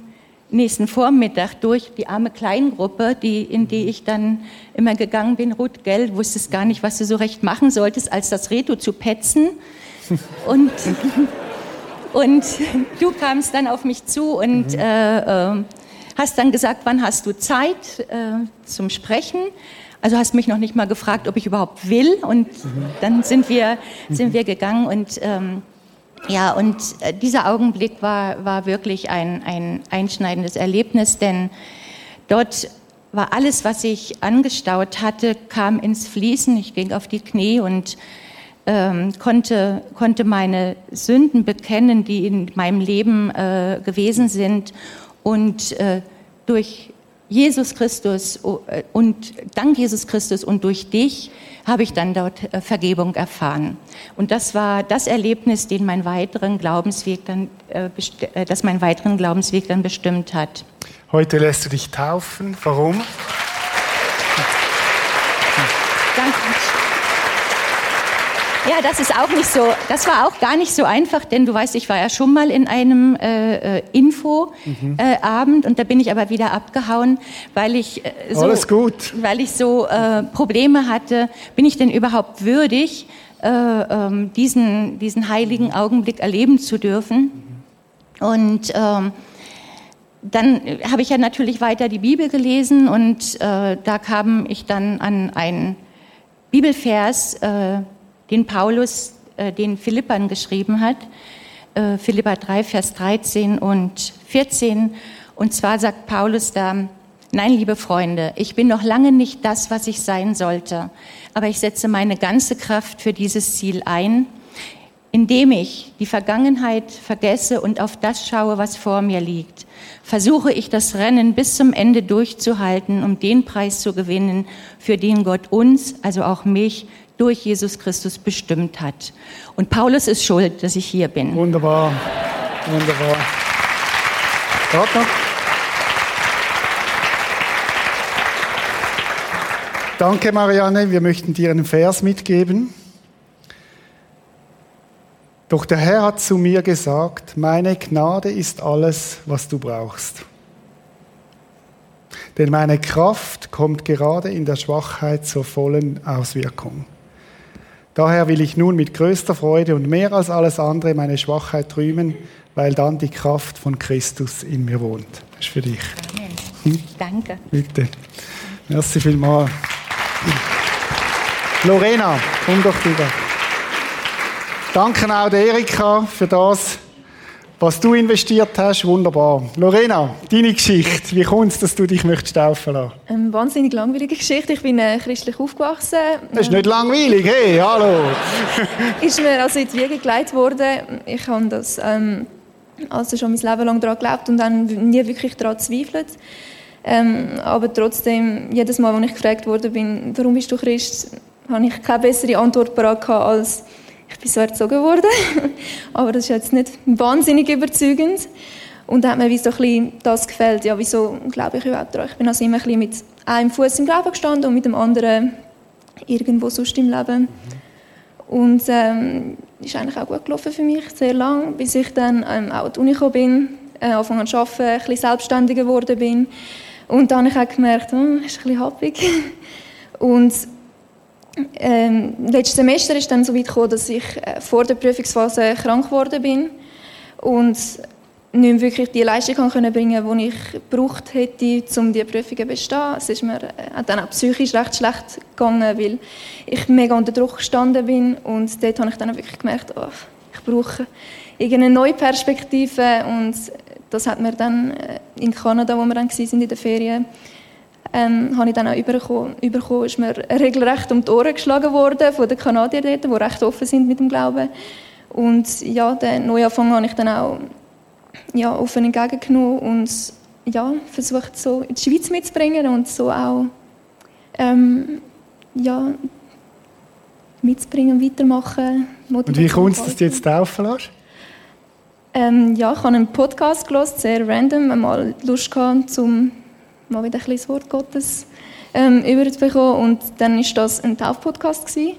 nächsten Vormittag durch die arme Kleingruppe, die, in die ich dann immer gegangen bin. Ruth, gell, wusstest gar nicht, was du so recht machen solltest, als das Reto zu petzen. Und, und du kamst dann auf mich zu und mhm. äh, äh, hast dann gesagt, wann hast du Zeit äh, zum Sprechen? Also hast mich noch nicht mal gefragt, ob ich überhaupt will. Und mhm. dann sind wir, sind wir gegangen und ähm, ja, und äh, dieser Augenblick war, war wirklich ein, ein einschneidendes Erlebnis, denn dort war alles, was ich angestaut hatte, kam ins Fließen. Ich ging auf die Knie und ähm, konnte, konnte meine Sünden bekennen, die in meinem Leben äh, gewesen sind. Und äh, durch Jesus Christus äh, und dank Jesus Christus und durch dich habe ich dann dort äh, Vergebung erfahren. Und das war das Erlebnis, den mein weiteren Glaubensweg dann, äh, das meinen weiteren Glaubensweg dann bestimmt hat. Heute lässt du dich taufen. Warum? Danke. Ja, das ist auch nicht so, das war auch gar nicht so einfach, denn du weißt, ich war ja schon mal in einem äh, äh Infoabend mhm. äh, und da bin ich aber wieder abgehauen, weil ich äh, so, Alles gut. weil ich so äh, Probleme hatte. Bin ich denn überhaupt würdig, äh, ähm, diesen, diesen heiligen Augenblick erleben zu dürfen? Und ähm, dann habe ich ja natürlich weiter die Bibel gelesen und äh, da kam ich dann an einen Bibelvers, den Paulus äh, den Philippern geschrieben hat, äh, Philippa 3, Vers 13 und 14. Und zwar sagt Paulus da, Nein, liebe Freunde, ich bin noch lange nicht das, was ich sein sollte, aber ich setze meine ganze Kraft für dieses Ziel ein, indem ich die Vergangenheit vergesse und auf das schaue, was vor mir liegt. Versuche ich das Rennen bis zum Ende durchzuhalten, um den Preis zu gewinnen, für den Gott uns, also auch mich, durch Jesus Christus bestimmt hat. Und Paulus ist schuld, dass ich hier bin. Wunderbar, wunderbar. Danke, Marianne. Wir möchten dir einen Vers mitgeben. Doch der Herr hat zu mir gesagt, meine Gnade ist alles, was du brauchst. Denn meine Kraft kommt gerade in der Schwachheit zur vollen Auswirkung. Daher will ich nun mit größter Freude und mehr als alles andere meine Schwachheit rühmen, weil dann die Kraft von Christus in mir wohnt. Das ist für dich. Hm? Danke. Bitte. Merci vielmals. Lorena, komm doch rüber. Danke auch der Erika für das, was du investiert hast, wunderbar. Lorena, deine Geschichte, wie kommt es, dass du dich möchtest taufen lassen? Eine wahnsinnig langweilige Geschichte. Ich bin äh, christlich aufgewachsen. Das ist nicht langweilig, hey, hallo. ist mir also in die Wiege gelegt worden. Ich habe das ähm, also schon mein Leben lang daran geglaubt und dann nie wirklich daran zweifelt. Ähm, aber trotzdem, jedes Mal, als ich gefragt wurde, bin, warum bist du Christ, habe ich keine bessere Antwort parat als ich bin so erzogen worden. aber das ist jetzt nicht wahnsinnig überzeugend. Und da hat mir wie so ein das gefällt, ja, wieso glaube ich überhaupt daran. Ich bin also immer ein mit einem Fuß im Glauben gestanden und mit dem anderen irgendwo sonst im Leben. Und ähm, ist eigentlich auch gut gelaufen für mich, sehr lang, bis ich dann ähm, auch an die Uni gekommen bin, äh, angefangen zu arbeiten, ein bisschen selbstständiger geworden bin. Und dann habe ich auch gemerkt, hm, ist ein bisschen happig. Und ähm, letztes Semester ist dann so weit gekommen, dass ich äh, vor der Prüfungsphase krank geworden bin und nicht wirklich die Leistung können bringen konnte, die ich gebraucht hätte, um diese Prüfungen zu bestehen. Es ist mir äh, dann auch psychisch recht schlecht gegangen, weil ich mega unter Druck gestanden bin und dort habe ich dann wirklich gemerkt, oh, ich brauche irgendeine neue Perspektive und das hat mir dann äh, in Kanada, wo wir dann waren in den Ferien, ähm, habe ich dann auch überkommen, überkommen, ist mir regelrecht um die Ohren geschlagen worden von den Kanadiern dort, die recht offen sind mit dem Glauben. Und ja, den Neuanfang habe ich dann auch ja, offen entgegengenommen und ja, versucht so in die Schweiz mitzubringen und so auch ähm, ja, mitzubringen, weitermachen. Und wie kommt es, dass du jetzt taufen lässt? Ähm, ja, ich habe einen Podcast gelesen, sehr random, einmal Lust gehabt, um mal wieder ein bisschen das Wort Gottes ähm, überzubekommen. Und dann war das ein Taufpodcast. Gewesen.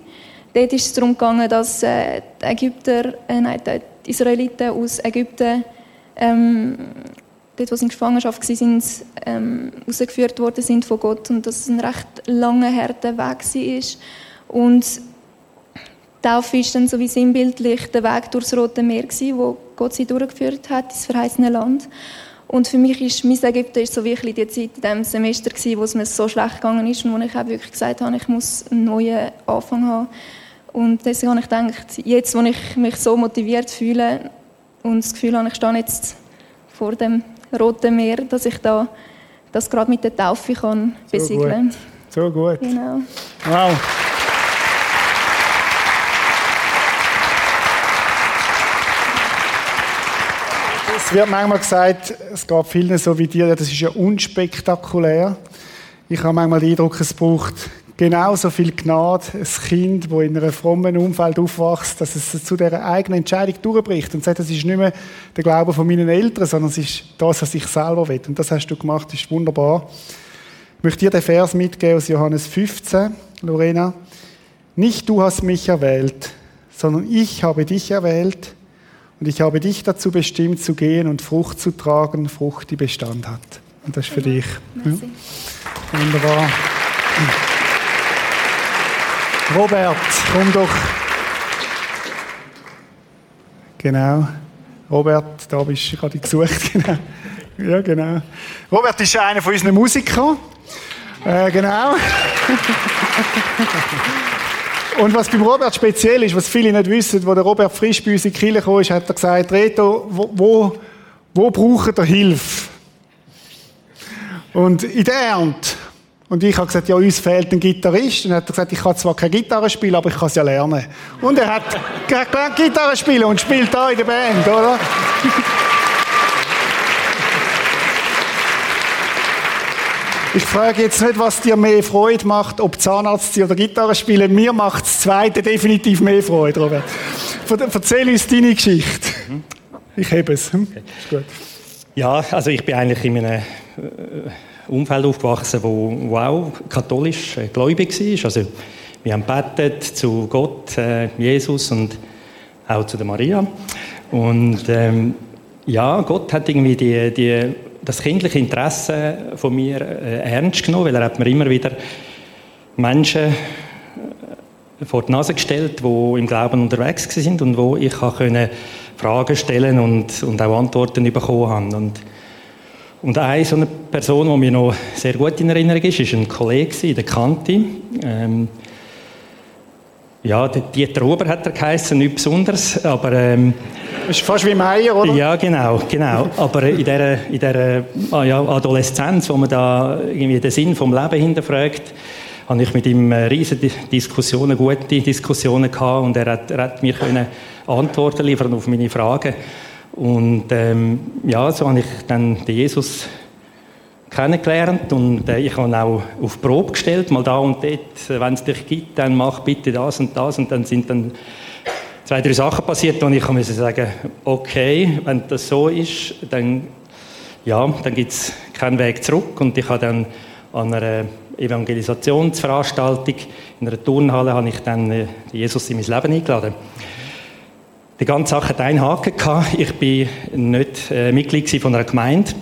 Dort ist es darum gegangen, dass äh, die Ägypter, äh, nein, die Israeliten aus Ägypten, ähm, dort, wo sie in Gefangenschaft waren, ähm, rausgeführt worden sind von Gott und dass es ein recht langer, harter Weg war. Und Taufe ist dann so wie sinnbildlich der Weg durchs Rote Meer gewesen, wo Gott sie durchgeführt hat ins verheißene Land. Und für mich ist mein Ägypten ist so wirklich die Zeit in diesem Semester gewesen, wo es mir so schlecht gegangen ist und wo ich auch wirklich gesagt habe, ich muss einen neuen Anfang haben. Und deswegen habe ich gedacht, jetzt, wo ich mich so motiviert fühle und das Gefühl habe, ich stehe jetzt vor dem Roten Meer, dass ich da das gerade mit der Taufe kann besiegeln kann. So gut. Genau. Wow. Es wird manchmal gesagt, es geht vielen so wie dir, das ist ja unspektakulär. Ich habe manchmal den Eindruck, es braucht genauso viel Gnade, ein Kind, das in einem frommen Umfeld aufwächst, dass es zu dieser eigenen Entscheidung durchbricht und sagt, das ist nicht mehr der Glaube von meinen Eltern, sondern es ist das, was ich selber will. Und das hast du gemacht, das ist wunderbar. Ich möchte dir den Vers mitgeben aus Johannes 15, Lorena. Nicht du hast mich erwählt, sondern ich habe dich erwählt und ich habe dich dazu bestimmt, zu gehen und Frucht zu tragen, Frucht, die Bestand hat. Und das ist für dich. Ja. Wunderbar. Robert, komm doch. Genau. Robert, da bist du gerade gesucht. Genau. Ja, genau. Robert ist einer von unseren Musikern. Äh, genau. Und was beim Robert speziell ist, was viele nicht wissen, wo der Robert frisch bei uns in die Kirche kam, ist, hat er gesagt, Reto, wo, wo, wo braucht er Hilfe? Und in der Ernte. Und ich habe gesagt, ja, uns fehlt ein Gitarrist. Und er hat gesagt, ich kann zwar keine Gitarre spielen, aber ich kann es ja lernen. Und er hat gelernt Gitarre spielen und spielt da in der Band, oder? Ich frage jetzt nicht, was dir mehr Freude macht, ob Zahnarzt oder Gitarre spielen. Mir macht das Zweite definitiv mehr Freude, Robert. Erzähl uns deine Geschichte. Mhm. Ich habe es. Hm? Okay. Ja, also ich bin eigentlich in einem äh, Umfeld aufgewachsen, wo, wo auch katholisch äh, gläubig war. Also wir haben betet zu Gott, äh, Jesus und auch zu der Maria. Und ähm, ja, Gott hat irgendwie die, die das kindliche Interesse von mir äh, ernst genommen, weil er hat mir immer wieder Menschen äh, vor die Nase gestellt, die im Glauben unterwegs sind und wo ich können Fragen stellen und, und auch Antworten bekommen habe. Und, und eine so eine Person, die mir noch sehr gut in Erinnerung ist, ist ein Kollege, der Kanti. Ähm, ja, Dieter Ober hat er geheißen, nichts Besonderes, aber... Ähm, ist fast wie Meier, oder? Ja, genau, genau. Aber in dieser, in dieser ah, ja, Adoleszenz, wo man da irgendwie den Sinn vom Leben hinterfragt, habe ich mit ihm riesige Diskussionen, gute Diskussionen gehabt und er hat, er hat mir können Antworten liefern auf meine Fragen. Und ähm, ja, so habe ich dann den Jesus kennengelernt und äh, ich habe auch auf Probe gestellt, mal da und dort, wenn es dich gibt, dann mach bitte das und das und dann sind dann zwei, drei Sachen passiert und ich musste sagen, okay, wenn das so ist, dann, ja, dann gibt es keinen Weg zurück und ich habe dann an einer Evangelisationsveranstaltung in einer Turnhalle habe ich dann äh, Jesus in mein Leben eingeladen. Die ganze Sache hat einen Haken gehabt. Ich bin nicht äh, Mitglied von einer Gemeinde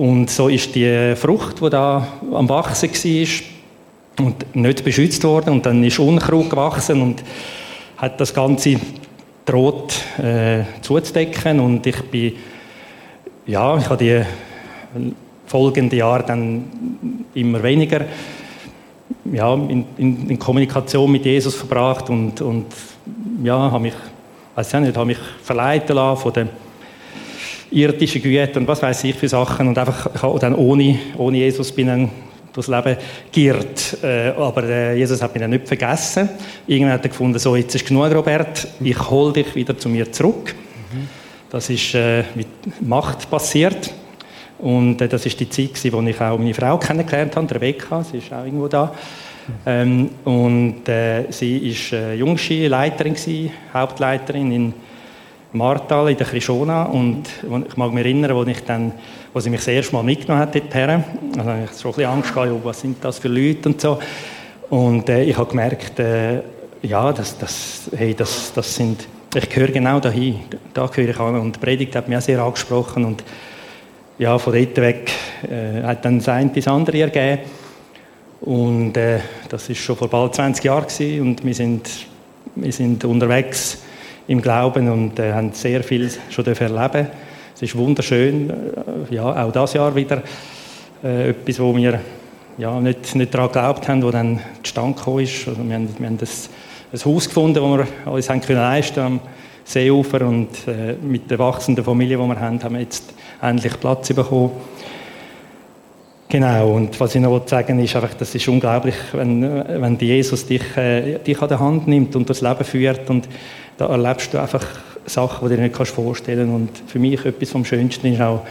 und so ist die Frucht, die da am Wachsen war, und nicht beschützt worden. Und dann ist Unkraut gewachsen und hat das Ganze droht äh, zuzudecken. Und ich bin ja ich habe die folgenden Jahre dann immer weniger ja, in, in, in Kommunikation mit Jesus verbracht und, und ja, habe mich, weiß ich nicht, habe mich verleiten lassen von den irdischen Gütern und was weiß ich für Sachen und einfach ich dann ohne, ohne Jesus bin dann durchs Leben giert. Äh, aber äh, Jesus hat mich dann nicht vergessen. Irgendwann hat er gefunden, so, jetzt ist genug, Robert, ich hole dich wieder zu mir zurück. Das ist äh, mit Macht passiert. Und das ist die Zeit, wo ich auch meine Frau kennengelernt habe, Rebecca, sie ist auch irgendwo da. Ähm, und sie war jüngste Leiterin, Hauptleiterin in Martal in der Krishona. Und ich mag mich erinnern, als ich dann, wo sie mich das erste Mal mitgenommen hat dorthin, also habe ich schon ein bisschen Angst gehabt, was sind das für Leute und so. Und äh, ich habe gemerkt, äh, ja, das, das, hey, das, das sind, ich gehöre genau dahin, da gehöre ich an. Und die Predigt hat mich auch sehr angesprochen und ja, von dort weg äh, hat dann das eine das andere ergeben. Und äh, das ist schon vor bald 20 Jahren gewesen, und wir sind, wir sind unterwegs im Glauben und äh, haben sehr viel schon erleben Es ist wunderschön, äh, ja, auch das Jahr wieder äh, etwas, wo wir ja, nicht, nicht daran geglaubt haben, wo dann zustande gekommen ist. Also wir haben, wir haben das, ein Haus gefunden, das wir uns haben können leisten am Seeufer und äh, mit der wachsenden Familie, die wir haben, haben wir jetzt endlich Platz bekommen. Genau, und was ich noch sagen will, ist einfach, das ist unglaublich, wenn, wenn Jesus dich, äh, dich an der Hand nimmt und das Leben führt und da erlebst du einfach Sachen, die du dir nicht vorstellen kannst. Und für mich etwas vom Schönsten ist auch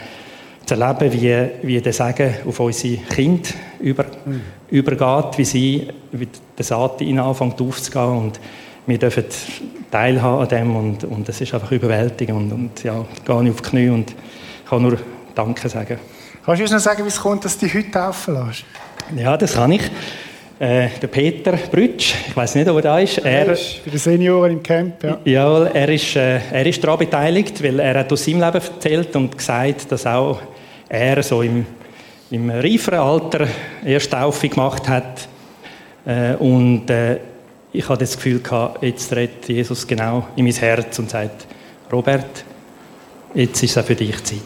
zu erleben, wie, wie der Segen auf unsere Kinder über, mhm. übergeht, wie sie, wie der Saat in anfängt aufzugehen und wir dürfen teilhaben an dem und, und das ist einfach überwältigend und, und ja, gehe ich auf die Knie und kann nur Danke sagen. Kannst du uns noch sagen, wie es kommt, dass du dich heute taufen lässt? Ja, das kann ich. Äh, der Peter Brütsch, ich weiß nicht, ob er da ist. Er, er ist für die Senioren im Camp, ja. Ja, er ist, äh, er ist daran beteiligt, weil er hat aus seinem Leben erzählt und gesagt, dass auch er so im, im reiferen Alter erst Taufe gemacht hat. Äh, und ich hatte das Gefühl, gehabt, jetzt redet Jesus genau in mein Herz und sagt, Robert, jetzt ist es auch für dich Zeit.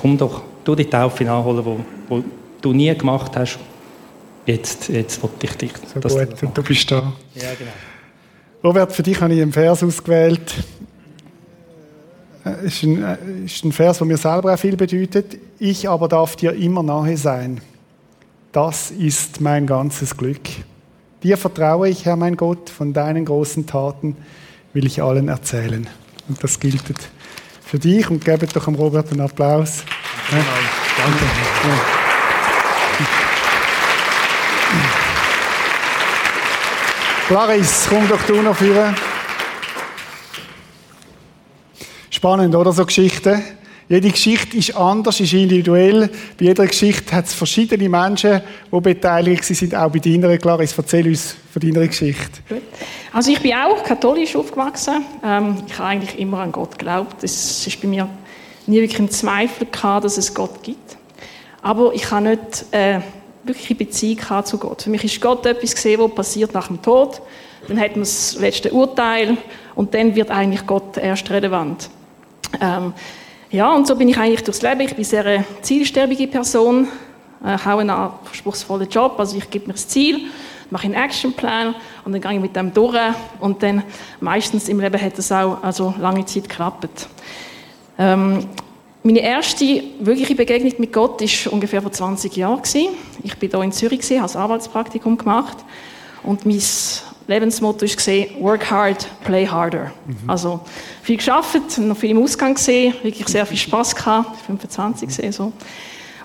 Komm doch, du die Taufe nachholen, wo du nie gemacht hast. Jetzt, jetzt wollte ich dich. So gut, du, du bist da. Ja, genau. Robert, für dich habe ich einen Vers ausgewählt. Es ist ein, äh, ist ein Vers, der mir selber auch viel bedeutet. Ich aber darf dir immer nahe sein. Das ist mein ganzes Glück. Dir vertraue ich, Herr mein Gott, von deinen großen Taten will ich allen erzählen. Und das gilt für dich und gebt doch dem Robert einen Applaus. Ja. Danke. Ja. Clarisse, komm doch du noch führen. Spannend, oder? So Geschichten. Jede Geschichte ist anders, ist individuell. Bei jeder Geschichte hat es verschiedene Menschen, die beteiligt sind, auch bei deiner. Clarice, erzähl uns von deiner Geschichte. Also ich bin auch katholisch aufgewachsen. Ähm, ich habe eigentlich immer an Gott geglaubt. Es ist bei mir nie wirklich ein Zweifel gehabt, dass es Gott gibt. Aber ich habe nicht äh, wirklich eine Beziehung zu Gott. Für mich ist Gott etwas gesehen, was passiert nach dem Tod. Dann hat man das letzte Urteil und dann wird eigentlich Gott erst relevant. Ähm, ja, und so bin ich eigentlich durchs Leben. Ich bin sehr eine zielstrebige Person, äh, habe einen anspruchsvollen Job, also ich gebe mir das Ziel, mache einen Actionplan und dann gehe ich mit dem durch und dann meistens im Leben hat es auch also lange Zeit geklappt. Ähm, meine erste wirkliche Begegnung mit Gott war ungefähr vor 20 Jahren. Ich war hier in Zürich, habe das Anwaltspraktikum gemacht und mein Lebensmotto war Work hard, play harder. Mhm. Also viel geschafft, noch viel im Ausgang gesehen, wirklich sehr viel Spaß gehabt, 25 gesehen so.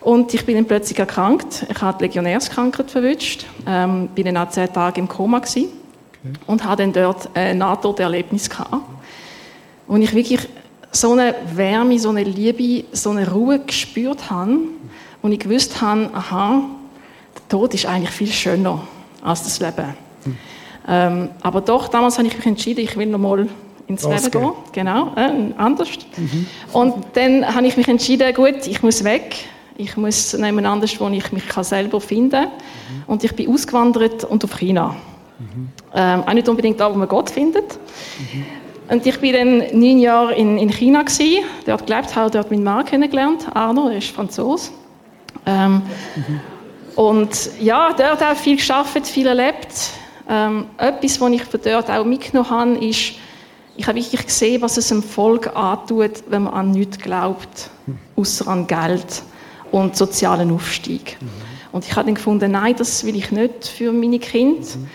Und ich bin dann plötzlich erkrankt. Ich hatte Legionärskrankheit verwünscht, ähm, bin dann auch zehn Tage im Koma gewesen okay. und hatte dann dort ein Nahtoderlebnis gehabt. Und ich wirklich so eine Wärme, so eine Liebe, so eine Ruhe gespürt habe und ich gewusst habe, aha, der Tod ist eigentlich viel schöner als das Leben. Hm. Ähm, aber doch, damals habe ich mich entschieden, ich will noch mal ins Leben gehen. Genau, äh, anders. Mhm. Und dann habe ich mich entschieden, gut, ich muss weg. Ich muss jemand anders, wo ich mich selber finden kann. Mhm. Und ich bin ausgewandert und auf China. Mhm. Ähm, auch nicht unbedingt da, wo man Gott findet. Mhm. Und ich war dann neun Jahre in, in China gewesen, dort gelebt, habe dort meinen Mann kennengelernt, Arno, er ist Franzose. Ähm, mhm. Und ja, dort auch viel geschafft, viel erlebt. Ähm, etwas, was ich von dort auch mitgenommen habe, ist, ich habe wirklich gesehen, was es einem Volk antut, wenn man an nichts glaubt, außer an Geld und sozialen Aufstieg. Mhm. Und ich habe dann gefunden, nein, das will ich nicht für meine Kinder. Mhm.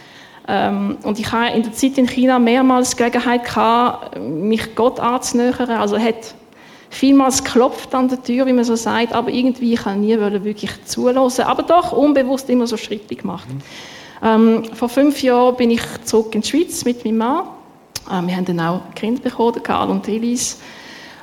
Ähm, und ich habe in der Zeit in China mehrmals die Gelegenheit gehabt, mich Gott anzunähern. Also hat vielmals geklopft an der Tür, wie man so sagt, aber irgendwie ich nie wirklich zulassen. Aber doch unbewusst immer so Schritte gemacht. Mhm. Ähm, vor fünf Jahren bin ich zurück in die Schweiz mit meinem Mann. Äh, wir haben dann auch Kinder bekommen, Karl und Elise.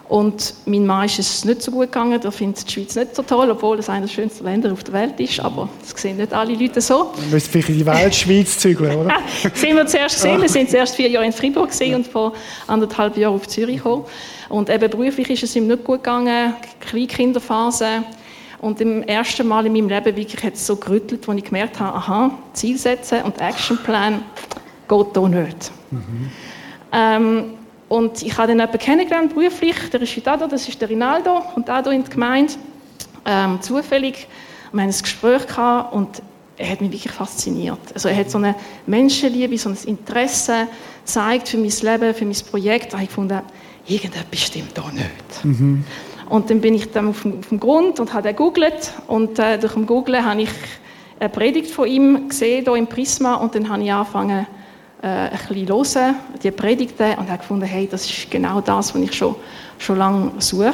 Und mein Mann ist es nicht so gut gegangen, er findet die Schweiz nicht so toll, obwohl es eines der schönsten Länder auf der Welt ist, aber das sehen nicht alle Leute so. Du müsst vielleicht in die Weltschweiz zügeln, oder? das haben wir zuerst gesehen, wir sind zuerst vier Jahre in Fribourg gesehen und vor anderthalb Jahren auf Zürich gekommen. Und eben beruflich ist es ihm nicht gut gegangen, Kleinkinderphase. Und im ersten Mal in meinem Leben wirklich hat es so gerüttelt, wo ich gemerkt habe, aha, Ziel setzen und Actionplan geht hier nicht. Mhm. Ähm, und ich habe dann jemanden kennengelernt, beruflich, der ist heute da, das ist der Rinaldo, und da in die Gemeinde, ähm, zufällig. Wir haben ein Gespräch gehabt und er hat mich wirklich fasziniert. Also er hat so eine Menschenliebe, so ein Interesse gezeigt für mein Leben, für mein Projekt. Da habe ich gefunden, irgendetwas stimmt da nicht. Mhm. Und dann bin ich dann auf dem, auf dem Grund und habe gegoogelt und äh, durch das Googlen habe ich eine Predigt von ihm gesehen, hier im Prisma, und dann habe ich angefangen, äh, ein bisschen hören, die Predigten, und habe gefunden, hey, das ist genau das, was ich schon, schon lange suche.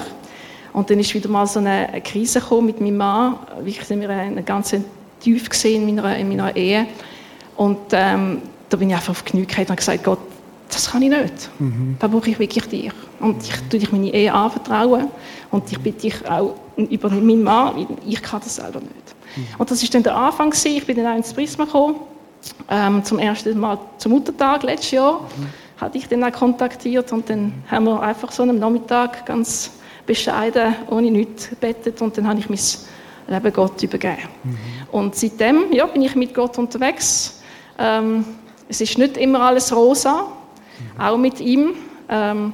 Und dann ist wieder mal so eine, Krise gekommen mit meinem Mann. Wirklich sind wir eine ganz tief gesehen in meiner, in meiner Ehe. Und ähm, da bin ich einfach auf Knie und habe gesagt, Gott, das kann ich nicht. Mhm. Da brauche ich wirklich dich. Und ich tue dich meine Ehe anvertrauen. Und ich bitte dich auch über meinen Mann, weil ich kann das selber nicht. Mhm. Und das war dann der Anfang. Gewesen. Ich bin dann auch ins Prisma gekommen. Ähm, zum ersten Mal zum Muttertag letztes Jahr. Mhm. Hatte ich dann auch kontaktiert. Und dann haben wir einfach so am Nachmittag ganz bescheiden, ohne nichts gebettet. Und dann habe ich mein Leben Gott übergeben. Mhm. Und seitdem ja, bin ich mit Gott unterwegs. Ähm, es ist nicht immer alles rosa auch mit ihm. Ähm,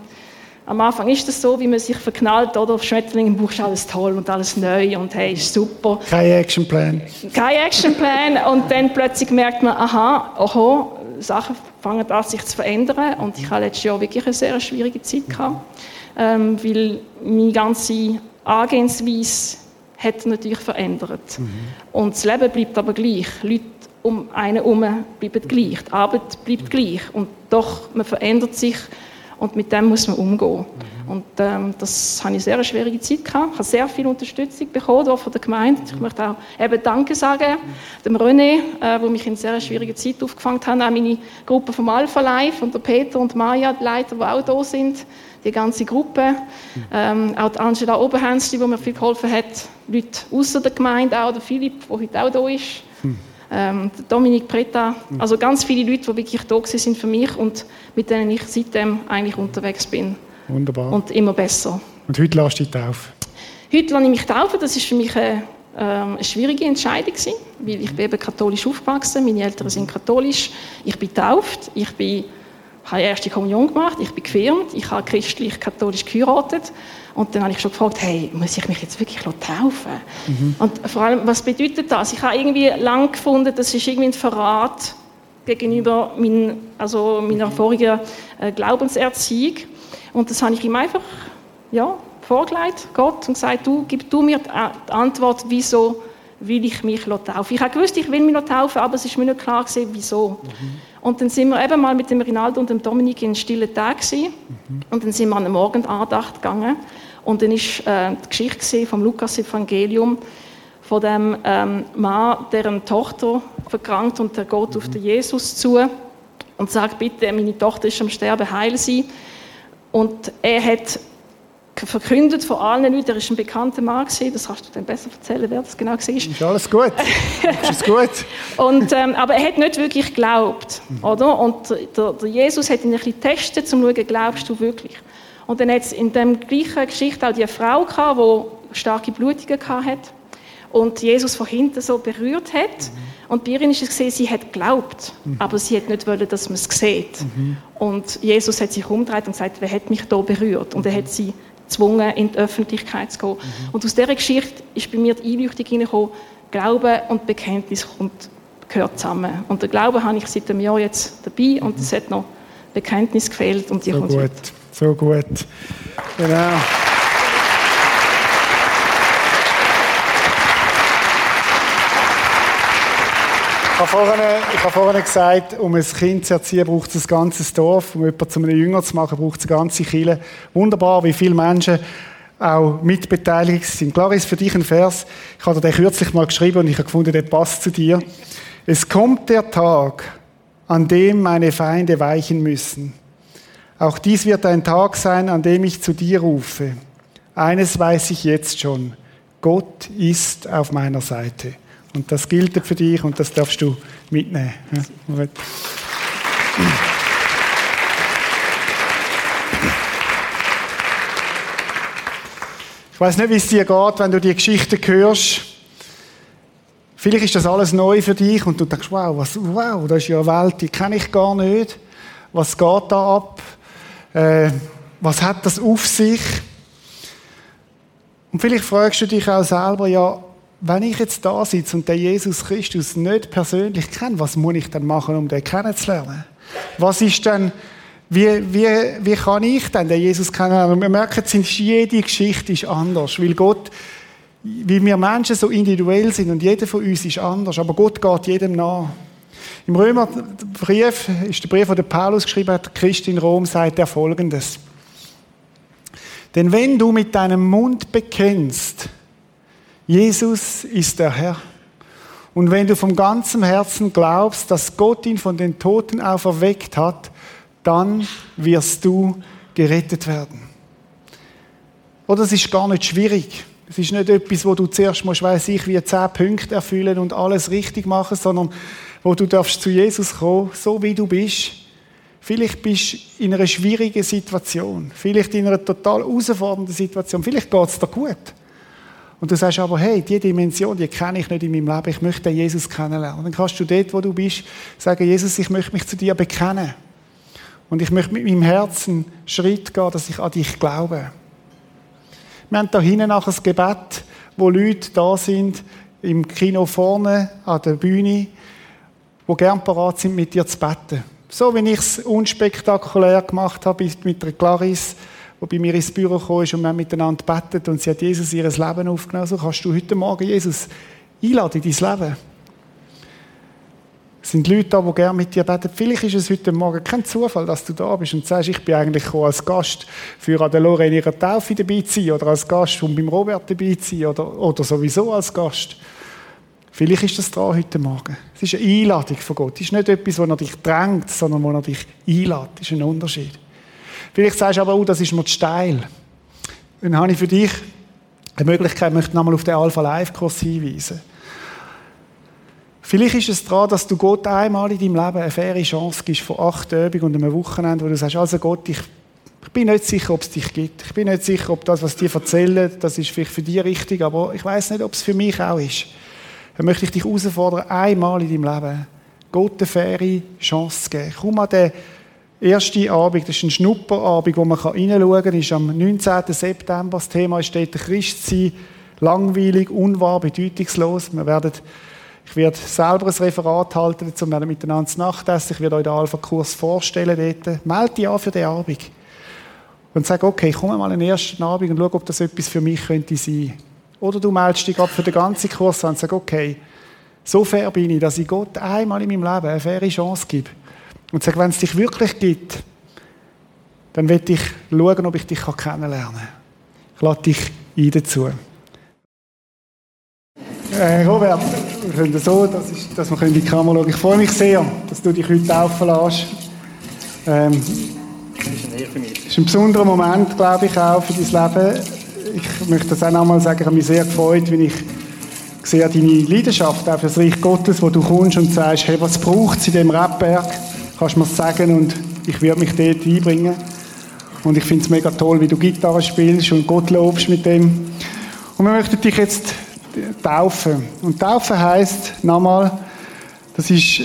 am Anfang ist es so, wie man sich verknallt, oder? Auf Schmetterling im Buch ist alles toll und alles neu und hey, ist super. Kein Actionplan. Kein Actionplan und dann plötzlich merkt man, aha, oho, Sachen fangen an sich zu verändern und ich hatte letztes Jahr wirklich eine sehr schwierige Zeit gehabt, ähm, weil meine ganze Angehensweise hat natürlich verändert. Mhm. Und das Leben bleibt aber gleich. Leute um einen herum bleiben gleich. Die Arbeit bleibt gleich. Und doch, man verändert sich und mit dem muss man umgehen. Und ähm, das habe ich sehr eine schwierige Zeit. Ich habe sehr viel Unterstützung bekommen von der Gemeinde. Ich möchte auch eben Danke sagen dem René, äh, mich in sehr schwieriger Zeit aufgefangen hat. Auch meine Gruppe vom Alpha Life und der Peter und Maja, die Leiter, die auch da sind. Die ganze Gruppe. Ähm, auch die Angela Oberhänzli, die mir viel geholfen hat. Leute außer der Gemeinde auch. Der Philipp, der heute auch da ist. Hm ähm, Dominik Preta, also ganz viele Leute, die wirklich da sind für mich und mit denen ich seitdem eigentlich unterwegs bin. Wunderbar. Und immer besser. Und heute lässt du dich taufen? Heute lasse ich mich taufen. Das ist für mich eine, ähm, eine schwierige Entscheidung gewesen, weil ich bin eben katholisch aufgewachsen. Meine Eltern sind katholisch. Ich bin tauft. Ich bin habe erste Kommunion gemacht, ich bin gefirmt, ich habe christlich-katholisch geheiratet und dann habe ich schon gefragt, hey, muss ich mich jetzt wirklich taufen? Mhm. Und vor allem, was bedeutet das? Ich habe irgendwie lang gefunden, das ist irgendwie ein Verrat gegenüber mein, also meiner vorigen äh, Glaubenserziehung und das habe ich ihm einfach ja, vorgelegt, Gott, und gesagt, du, gib du mir die Antwort, wieso will ich mich taufen. Ich habe gewusst, ich will mich taufen, aber es ist mir nicht klar gewesen, wieso. Mhm. Und dann sind wir eben mal mit dem Rinaldo und dem Dominik in stillen Tag gewesen. Mhm. und dann sind wir an eine Morgenandacht gegangen und dann ist äh, die Geschichte vom Lukas Evangelium von dem ähm, Mann, deren Tochter verkrankt und der geht mhm. auf den Jesus zu und sagt, bitte, meine Tochter ist am Sterben, heil sie. Und er hat verkündet vor allen Leuten, er war ein bekannter Mann, gewesen. das kannst du dann besser erzählen, wer das genau war. Ist alles gut, ist gut. und, ähm, aber er hat nicht wirklich geglaubt, mhm. oder? Und der, der, Jesus hat ihn ein bisschen getestet, um zu schauen, glaubst du wirklich? Und dann hat es in der gleichen Geschichte auch die Frau gehabt, die starke Blutungen hatte und Jesus von hinten so berührt hat. Mhm. Und bei ihr ist es gesehen, sie hat geglaubt, mhm. aber sie hat nicht wollen, dass man es sieht. Mhm. Und Jesus hat sich umgedreht und gesagt, wer hat mich da berührt? Und er hat sie gezwungen, in die Öffentlichkeit zu gehen. Mhm. Und aus dieser Geschichte ist bei mir die Einleuchtung hineingekommen, Glaube und Bekenntnis kommt, gehört zusammen. Und der Glaube habe ich seit einem Jahr jetzt dabei und es hat noch Bekenntnis gefehlt und die so kommt gut, so gut. Genau. Ich habe, vorhin, ich habe vorhin gesagt, um ein Kind zu erziehen, braucht es ein ganzes Dorf. Um jemanden zu einem Jünger zu machen, braucht es eine ganze Kirche. Wunderbar, wie viele Menschen auch mitbeteiligt sind. Klar ist für dich ein Vers, ich habe den kürzlich mal geschrieben und ich habe gefunden, der passt zu dir. Es kommt der Tag, an dem meine Feinde weichen müssen. Auch dies wird ein Tag sein, an dem ich zu dir rufe. Eines weiß ich jetzt schon. Gott ist auf meiner Seite. Und das gilt für dich und das darfst du mitnehmen. Ich weiß nicht, wie es dir geht, wenn du die Geschichte hörst. Vielleicht ist das alles neu für dich und du denkst, wow, was, wow, das ist ja eine Welt, die kenne ich gar nicht. Was geht da ab? Äh, was hat das auf sich? Und vielleicht fragst du dich auch selber, ja, wenn ich jetzt da sitze und den Jesus Christus nicht persönlich kenne, was muss ich dann machen, um den kennenzulernen? Was ist denn, wie, wie, wie kann ich denn den Jesus kennenlernen? Wir merken, jede Geschichte ist anders, weil Gott, wie wir Menschen so individuell sind und jeder von uns ist anders, aber Gott geht jedem nach. Im Römerbrief ist der Brief, den Paulus geschrieben hat, Christ in Rom, sagt er folgendes. Denn wenn du mit deinem Mund bekennst, Jesus ist der Herr. Und wenn du vom ganzen Herzen glaubst, dass Gott ihn von den Toten auferweckt hat, dann wirst du gerettet werden. Oder es ist gar nicht schwierig. Es ist nicht etwas, wo du zuerst musst, weiss ich, wie zehn Punkte erfüllen und alles richtig machen, sondern wo du darfst zu Jesus kommen, so wie du bist. Vielleicht bist du in einer schwierigen Situation. Vielleicht in einer total herausfordernden Situation. Vielleicht geht es dir gut. Und du sagst aber, hey, die Dimension, die kenne ich nicht in meinem Leben, ich möchte Jesus kennenlernen. Und dann kannst du dort, wo du bist, sagen, Jesus, ich möchte mich zu dir bekennen. Und ich möchte mit meinem Herzen Schritt gehen, dass ich an dich glaube. Wir haben da hinten nachher ein Gebet, wo Leute da sind, im Kino vorne, an der Bühne, wo gern parat sind, mit dir zu beten. So wie ich es unspektakulär gemacht habe mit der Clarisse, die bei mir ins Büro kam und wir haben miteinander betet und sie hat Jesus ihr Leben aufgenommen. So kannst du heute Morgen Jesus einladen in dein Leben. Es sind Leute da, die gerne mit dir beten. Vielleicht ist es heute Morgen kein Zufall, dass du da bist und sagst, ich bin eigentlich als Gast für Adelore in ihrer Taufe dabei zu sein oder als Gast, um beim Robert dabei zu sein oder, oder sowieso als Gast. Vielleicht ist das dran heute Morgen. Es ist eine Einladung von Gott. Es ist nicht etwas, wo er dich drängt, sondern wo er dich einlädt. Das ist ein Unterschied. Vielleicht sagst du aber, oh, das ist mir zu steil. Dann habe ich für dich eine Möglichkeit, ich möchte nochmal auf den Alpha Live Kurs hinweisen. Vielleicht ist es daran, dass du Gott einmal in deinem Leben eine faire Chance gibst von acht Übungen und einem Wochenende, wo du sagst, also Gott, ich, bin nicht sicher, ob es dich gibt. Ich bin nicht sicher, ob das, was die erzählen, das ist vielleicht für dich richtig, aber ich weiß nicht, ob es für mich auch ist. Dann möchte ich dich herausfordern, einmal in deinem Leben Gott eine faire Chance zu geben. Komm an den erste Abend, das ist ein Schnupperabend, wo man reinschauen kann, ist am 19. September. Das Thema ist dort Christsein, langweilig, unwahr, bedeutungslos. Wir werden, ich werde selber ein Referat halten, um miteinander zu Nachtessen. Ich werde euch den Alpha-Kurs vorstellen dort. Melde dich an für den Abend. Und sag, okay, ich komme mal den ersten Abend und schau, ob das etwas für mich könnte sein. Oder du meldest dich ab für den ganzen Kurs an und sag, okay, so fair bin ich, dass ich Gott einmal in meinem Leben eine faire Chance gebe. Und sag, wenn es dich wirklich gibt, dann will ich schauen, ob ich dich kennenlernen kann. Ich lade dich ein dazu. Äh, Robert, wir können so, dass, ich, dass wir in die Kamera schauen. Ich freue mich sehr, dass du dich heute taufen lässt. Ähm, das ist. Das ist ein besonderer Moment, glaube ich, auch für dein Leben. Ich möchte das auch nochmal sagen, ich habe mich sehr gefreut, wenn ich sehe deine Leidenschaft auch für das Reich Gottes, wo du kommst und sagst, hey, was braucht es in diesem Rebberg? Kannst du mir sagen und ich werde mich dort einbringen. Und ich finde es mega toll, wie du Gitarre spielst und Gott lobst mit dem. Und wir möchten dich jetzt taufen. Und taufen heißt nochmal, das ist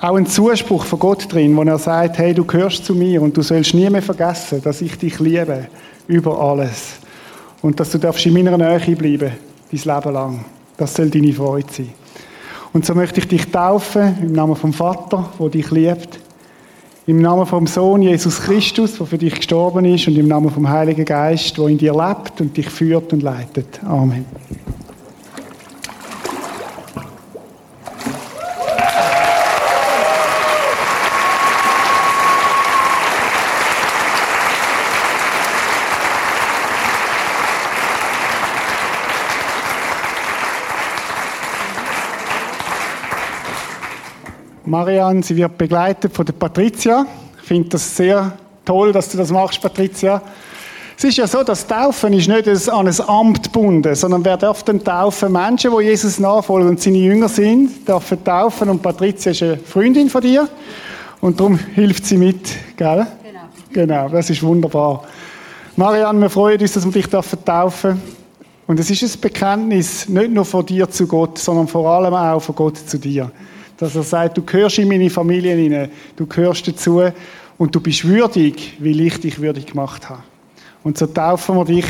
auch ein Zuspruch von Gott drin, wo er sagt, hey, du gehörst zu mir und du sollst nie mehr vergessen, dass ich dich liebe über alles. Und dass du darfst in meiner Nähe bleiben, dein Leben lang. Das soll deine Freude sein. Und so möchte ich dich taufen im Namen vom Vater, der dich liebt, im Namen vom Sohn Jesus Christus, der für dich gestorben ist, und im Namen vom Heiligen Geist, der in dir lebt und dich führt und leitet. Amen. Marianne, sie wird begleitet von der Patricia. Ich finde das sehr toll, dass du das machst, Patricia. Es ist ja so, dass Taufen ist nicht an ein Amt gebunden, sondern wer darf denn taufen? Menschen, die Jesus nachfolgen und seine Jünger sind, dürfen taufen und Patricia ist eine Freundin von dir und darum hilft sie mit, gell? Genau. Genau, das ist wunderbar. Marianne, wir freuen uns, dass wir dich taufen dürfen. Und es ist ein Bekenntnis nicht nur von dir zu Gott, sondern vor allem auch von Gott zu dir. Dass er sagt, du gehörst in meine Familie hinein, du gehörst dazu und du bist würdig, wie ich dich würdig gemacht habe. Und so taufen wir dich,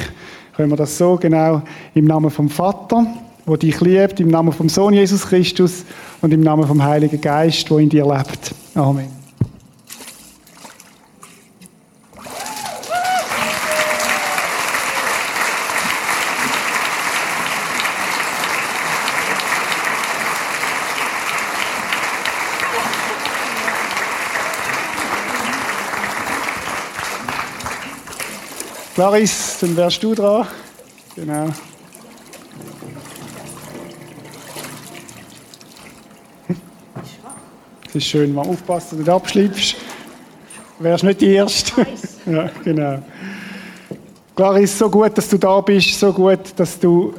können wir das so genau, im Namen vom Vater, wo dich liebt, im Namen vom Sohn Jesus Christus und im Namen vom Heiligen Geist, wo in dir lebt. Amen. Clarisse, dann wärst du dran. Genau. Es ist schön, mal aufpassen, dass du nicht abschleifst. Wärst nicht die Erste. ja, genau. Clarisse, so gut, dass du da bist, so gut, dass du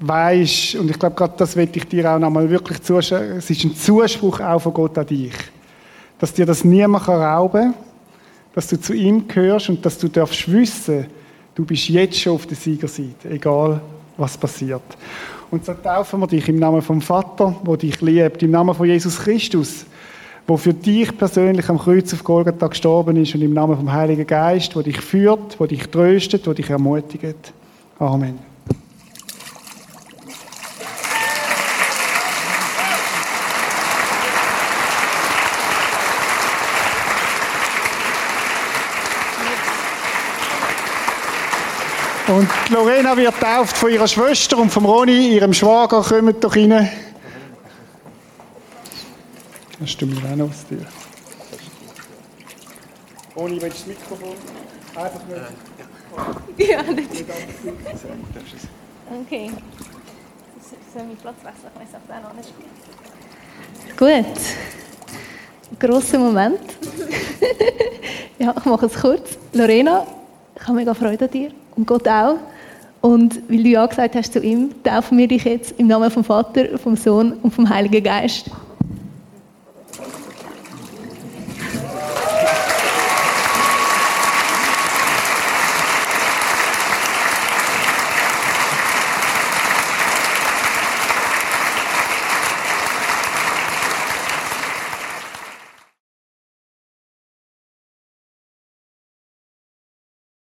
weißt, und ich glaube, gerade das will ich dir auch nochmal wirklich zuschauen. Es ist ein Zuspruch auch von Gott an dich. Dass dir das niemand rauben kann dass du zu ihm gehörst und dass du darfst wissen, du bist jetzt schon auf der Siegerseite, egal was passiert. Und so taufen wir dich im Namen vom Vater, wo dich liebt, im Namen von Jesus Christus, wo für dich persönlich am Kreuz auf Golgatha gestorben ist und im Namen vom Heiligen Geist, wo dich führt, wo dich tröstet, wo dich ermutigt. Amen. Und Lorena wird tauft von ihrer Schwester und vom Roni, ihrem Schwager, kommt doch rein. Du mir auch noch was dir? Roni, willst du das Mikrofon? Einfach nicht. Ja, nicht. Okay. Soll ich Platz wechseln? Ich weiß auch noch nicht. Gut. Grosser Moment. ja, ich mache es kurz. Lorena, ich habe mega Freude an dir und Gott auch. Und weil du ja gesagt hast zu ihm, taufen wir dich jetzt im Namen vom Vater, vom Sohn und vom Heiligen Geist.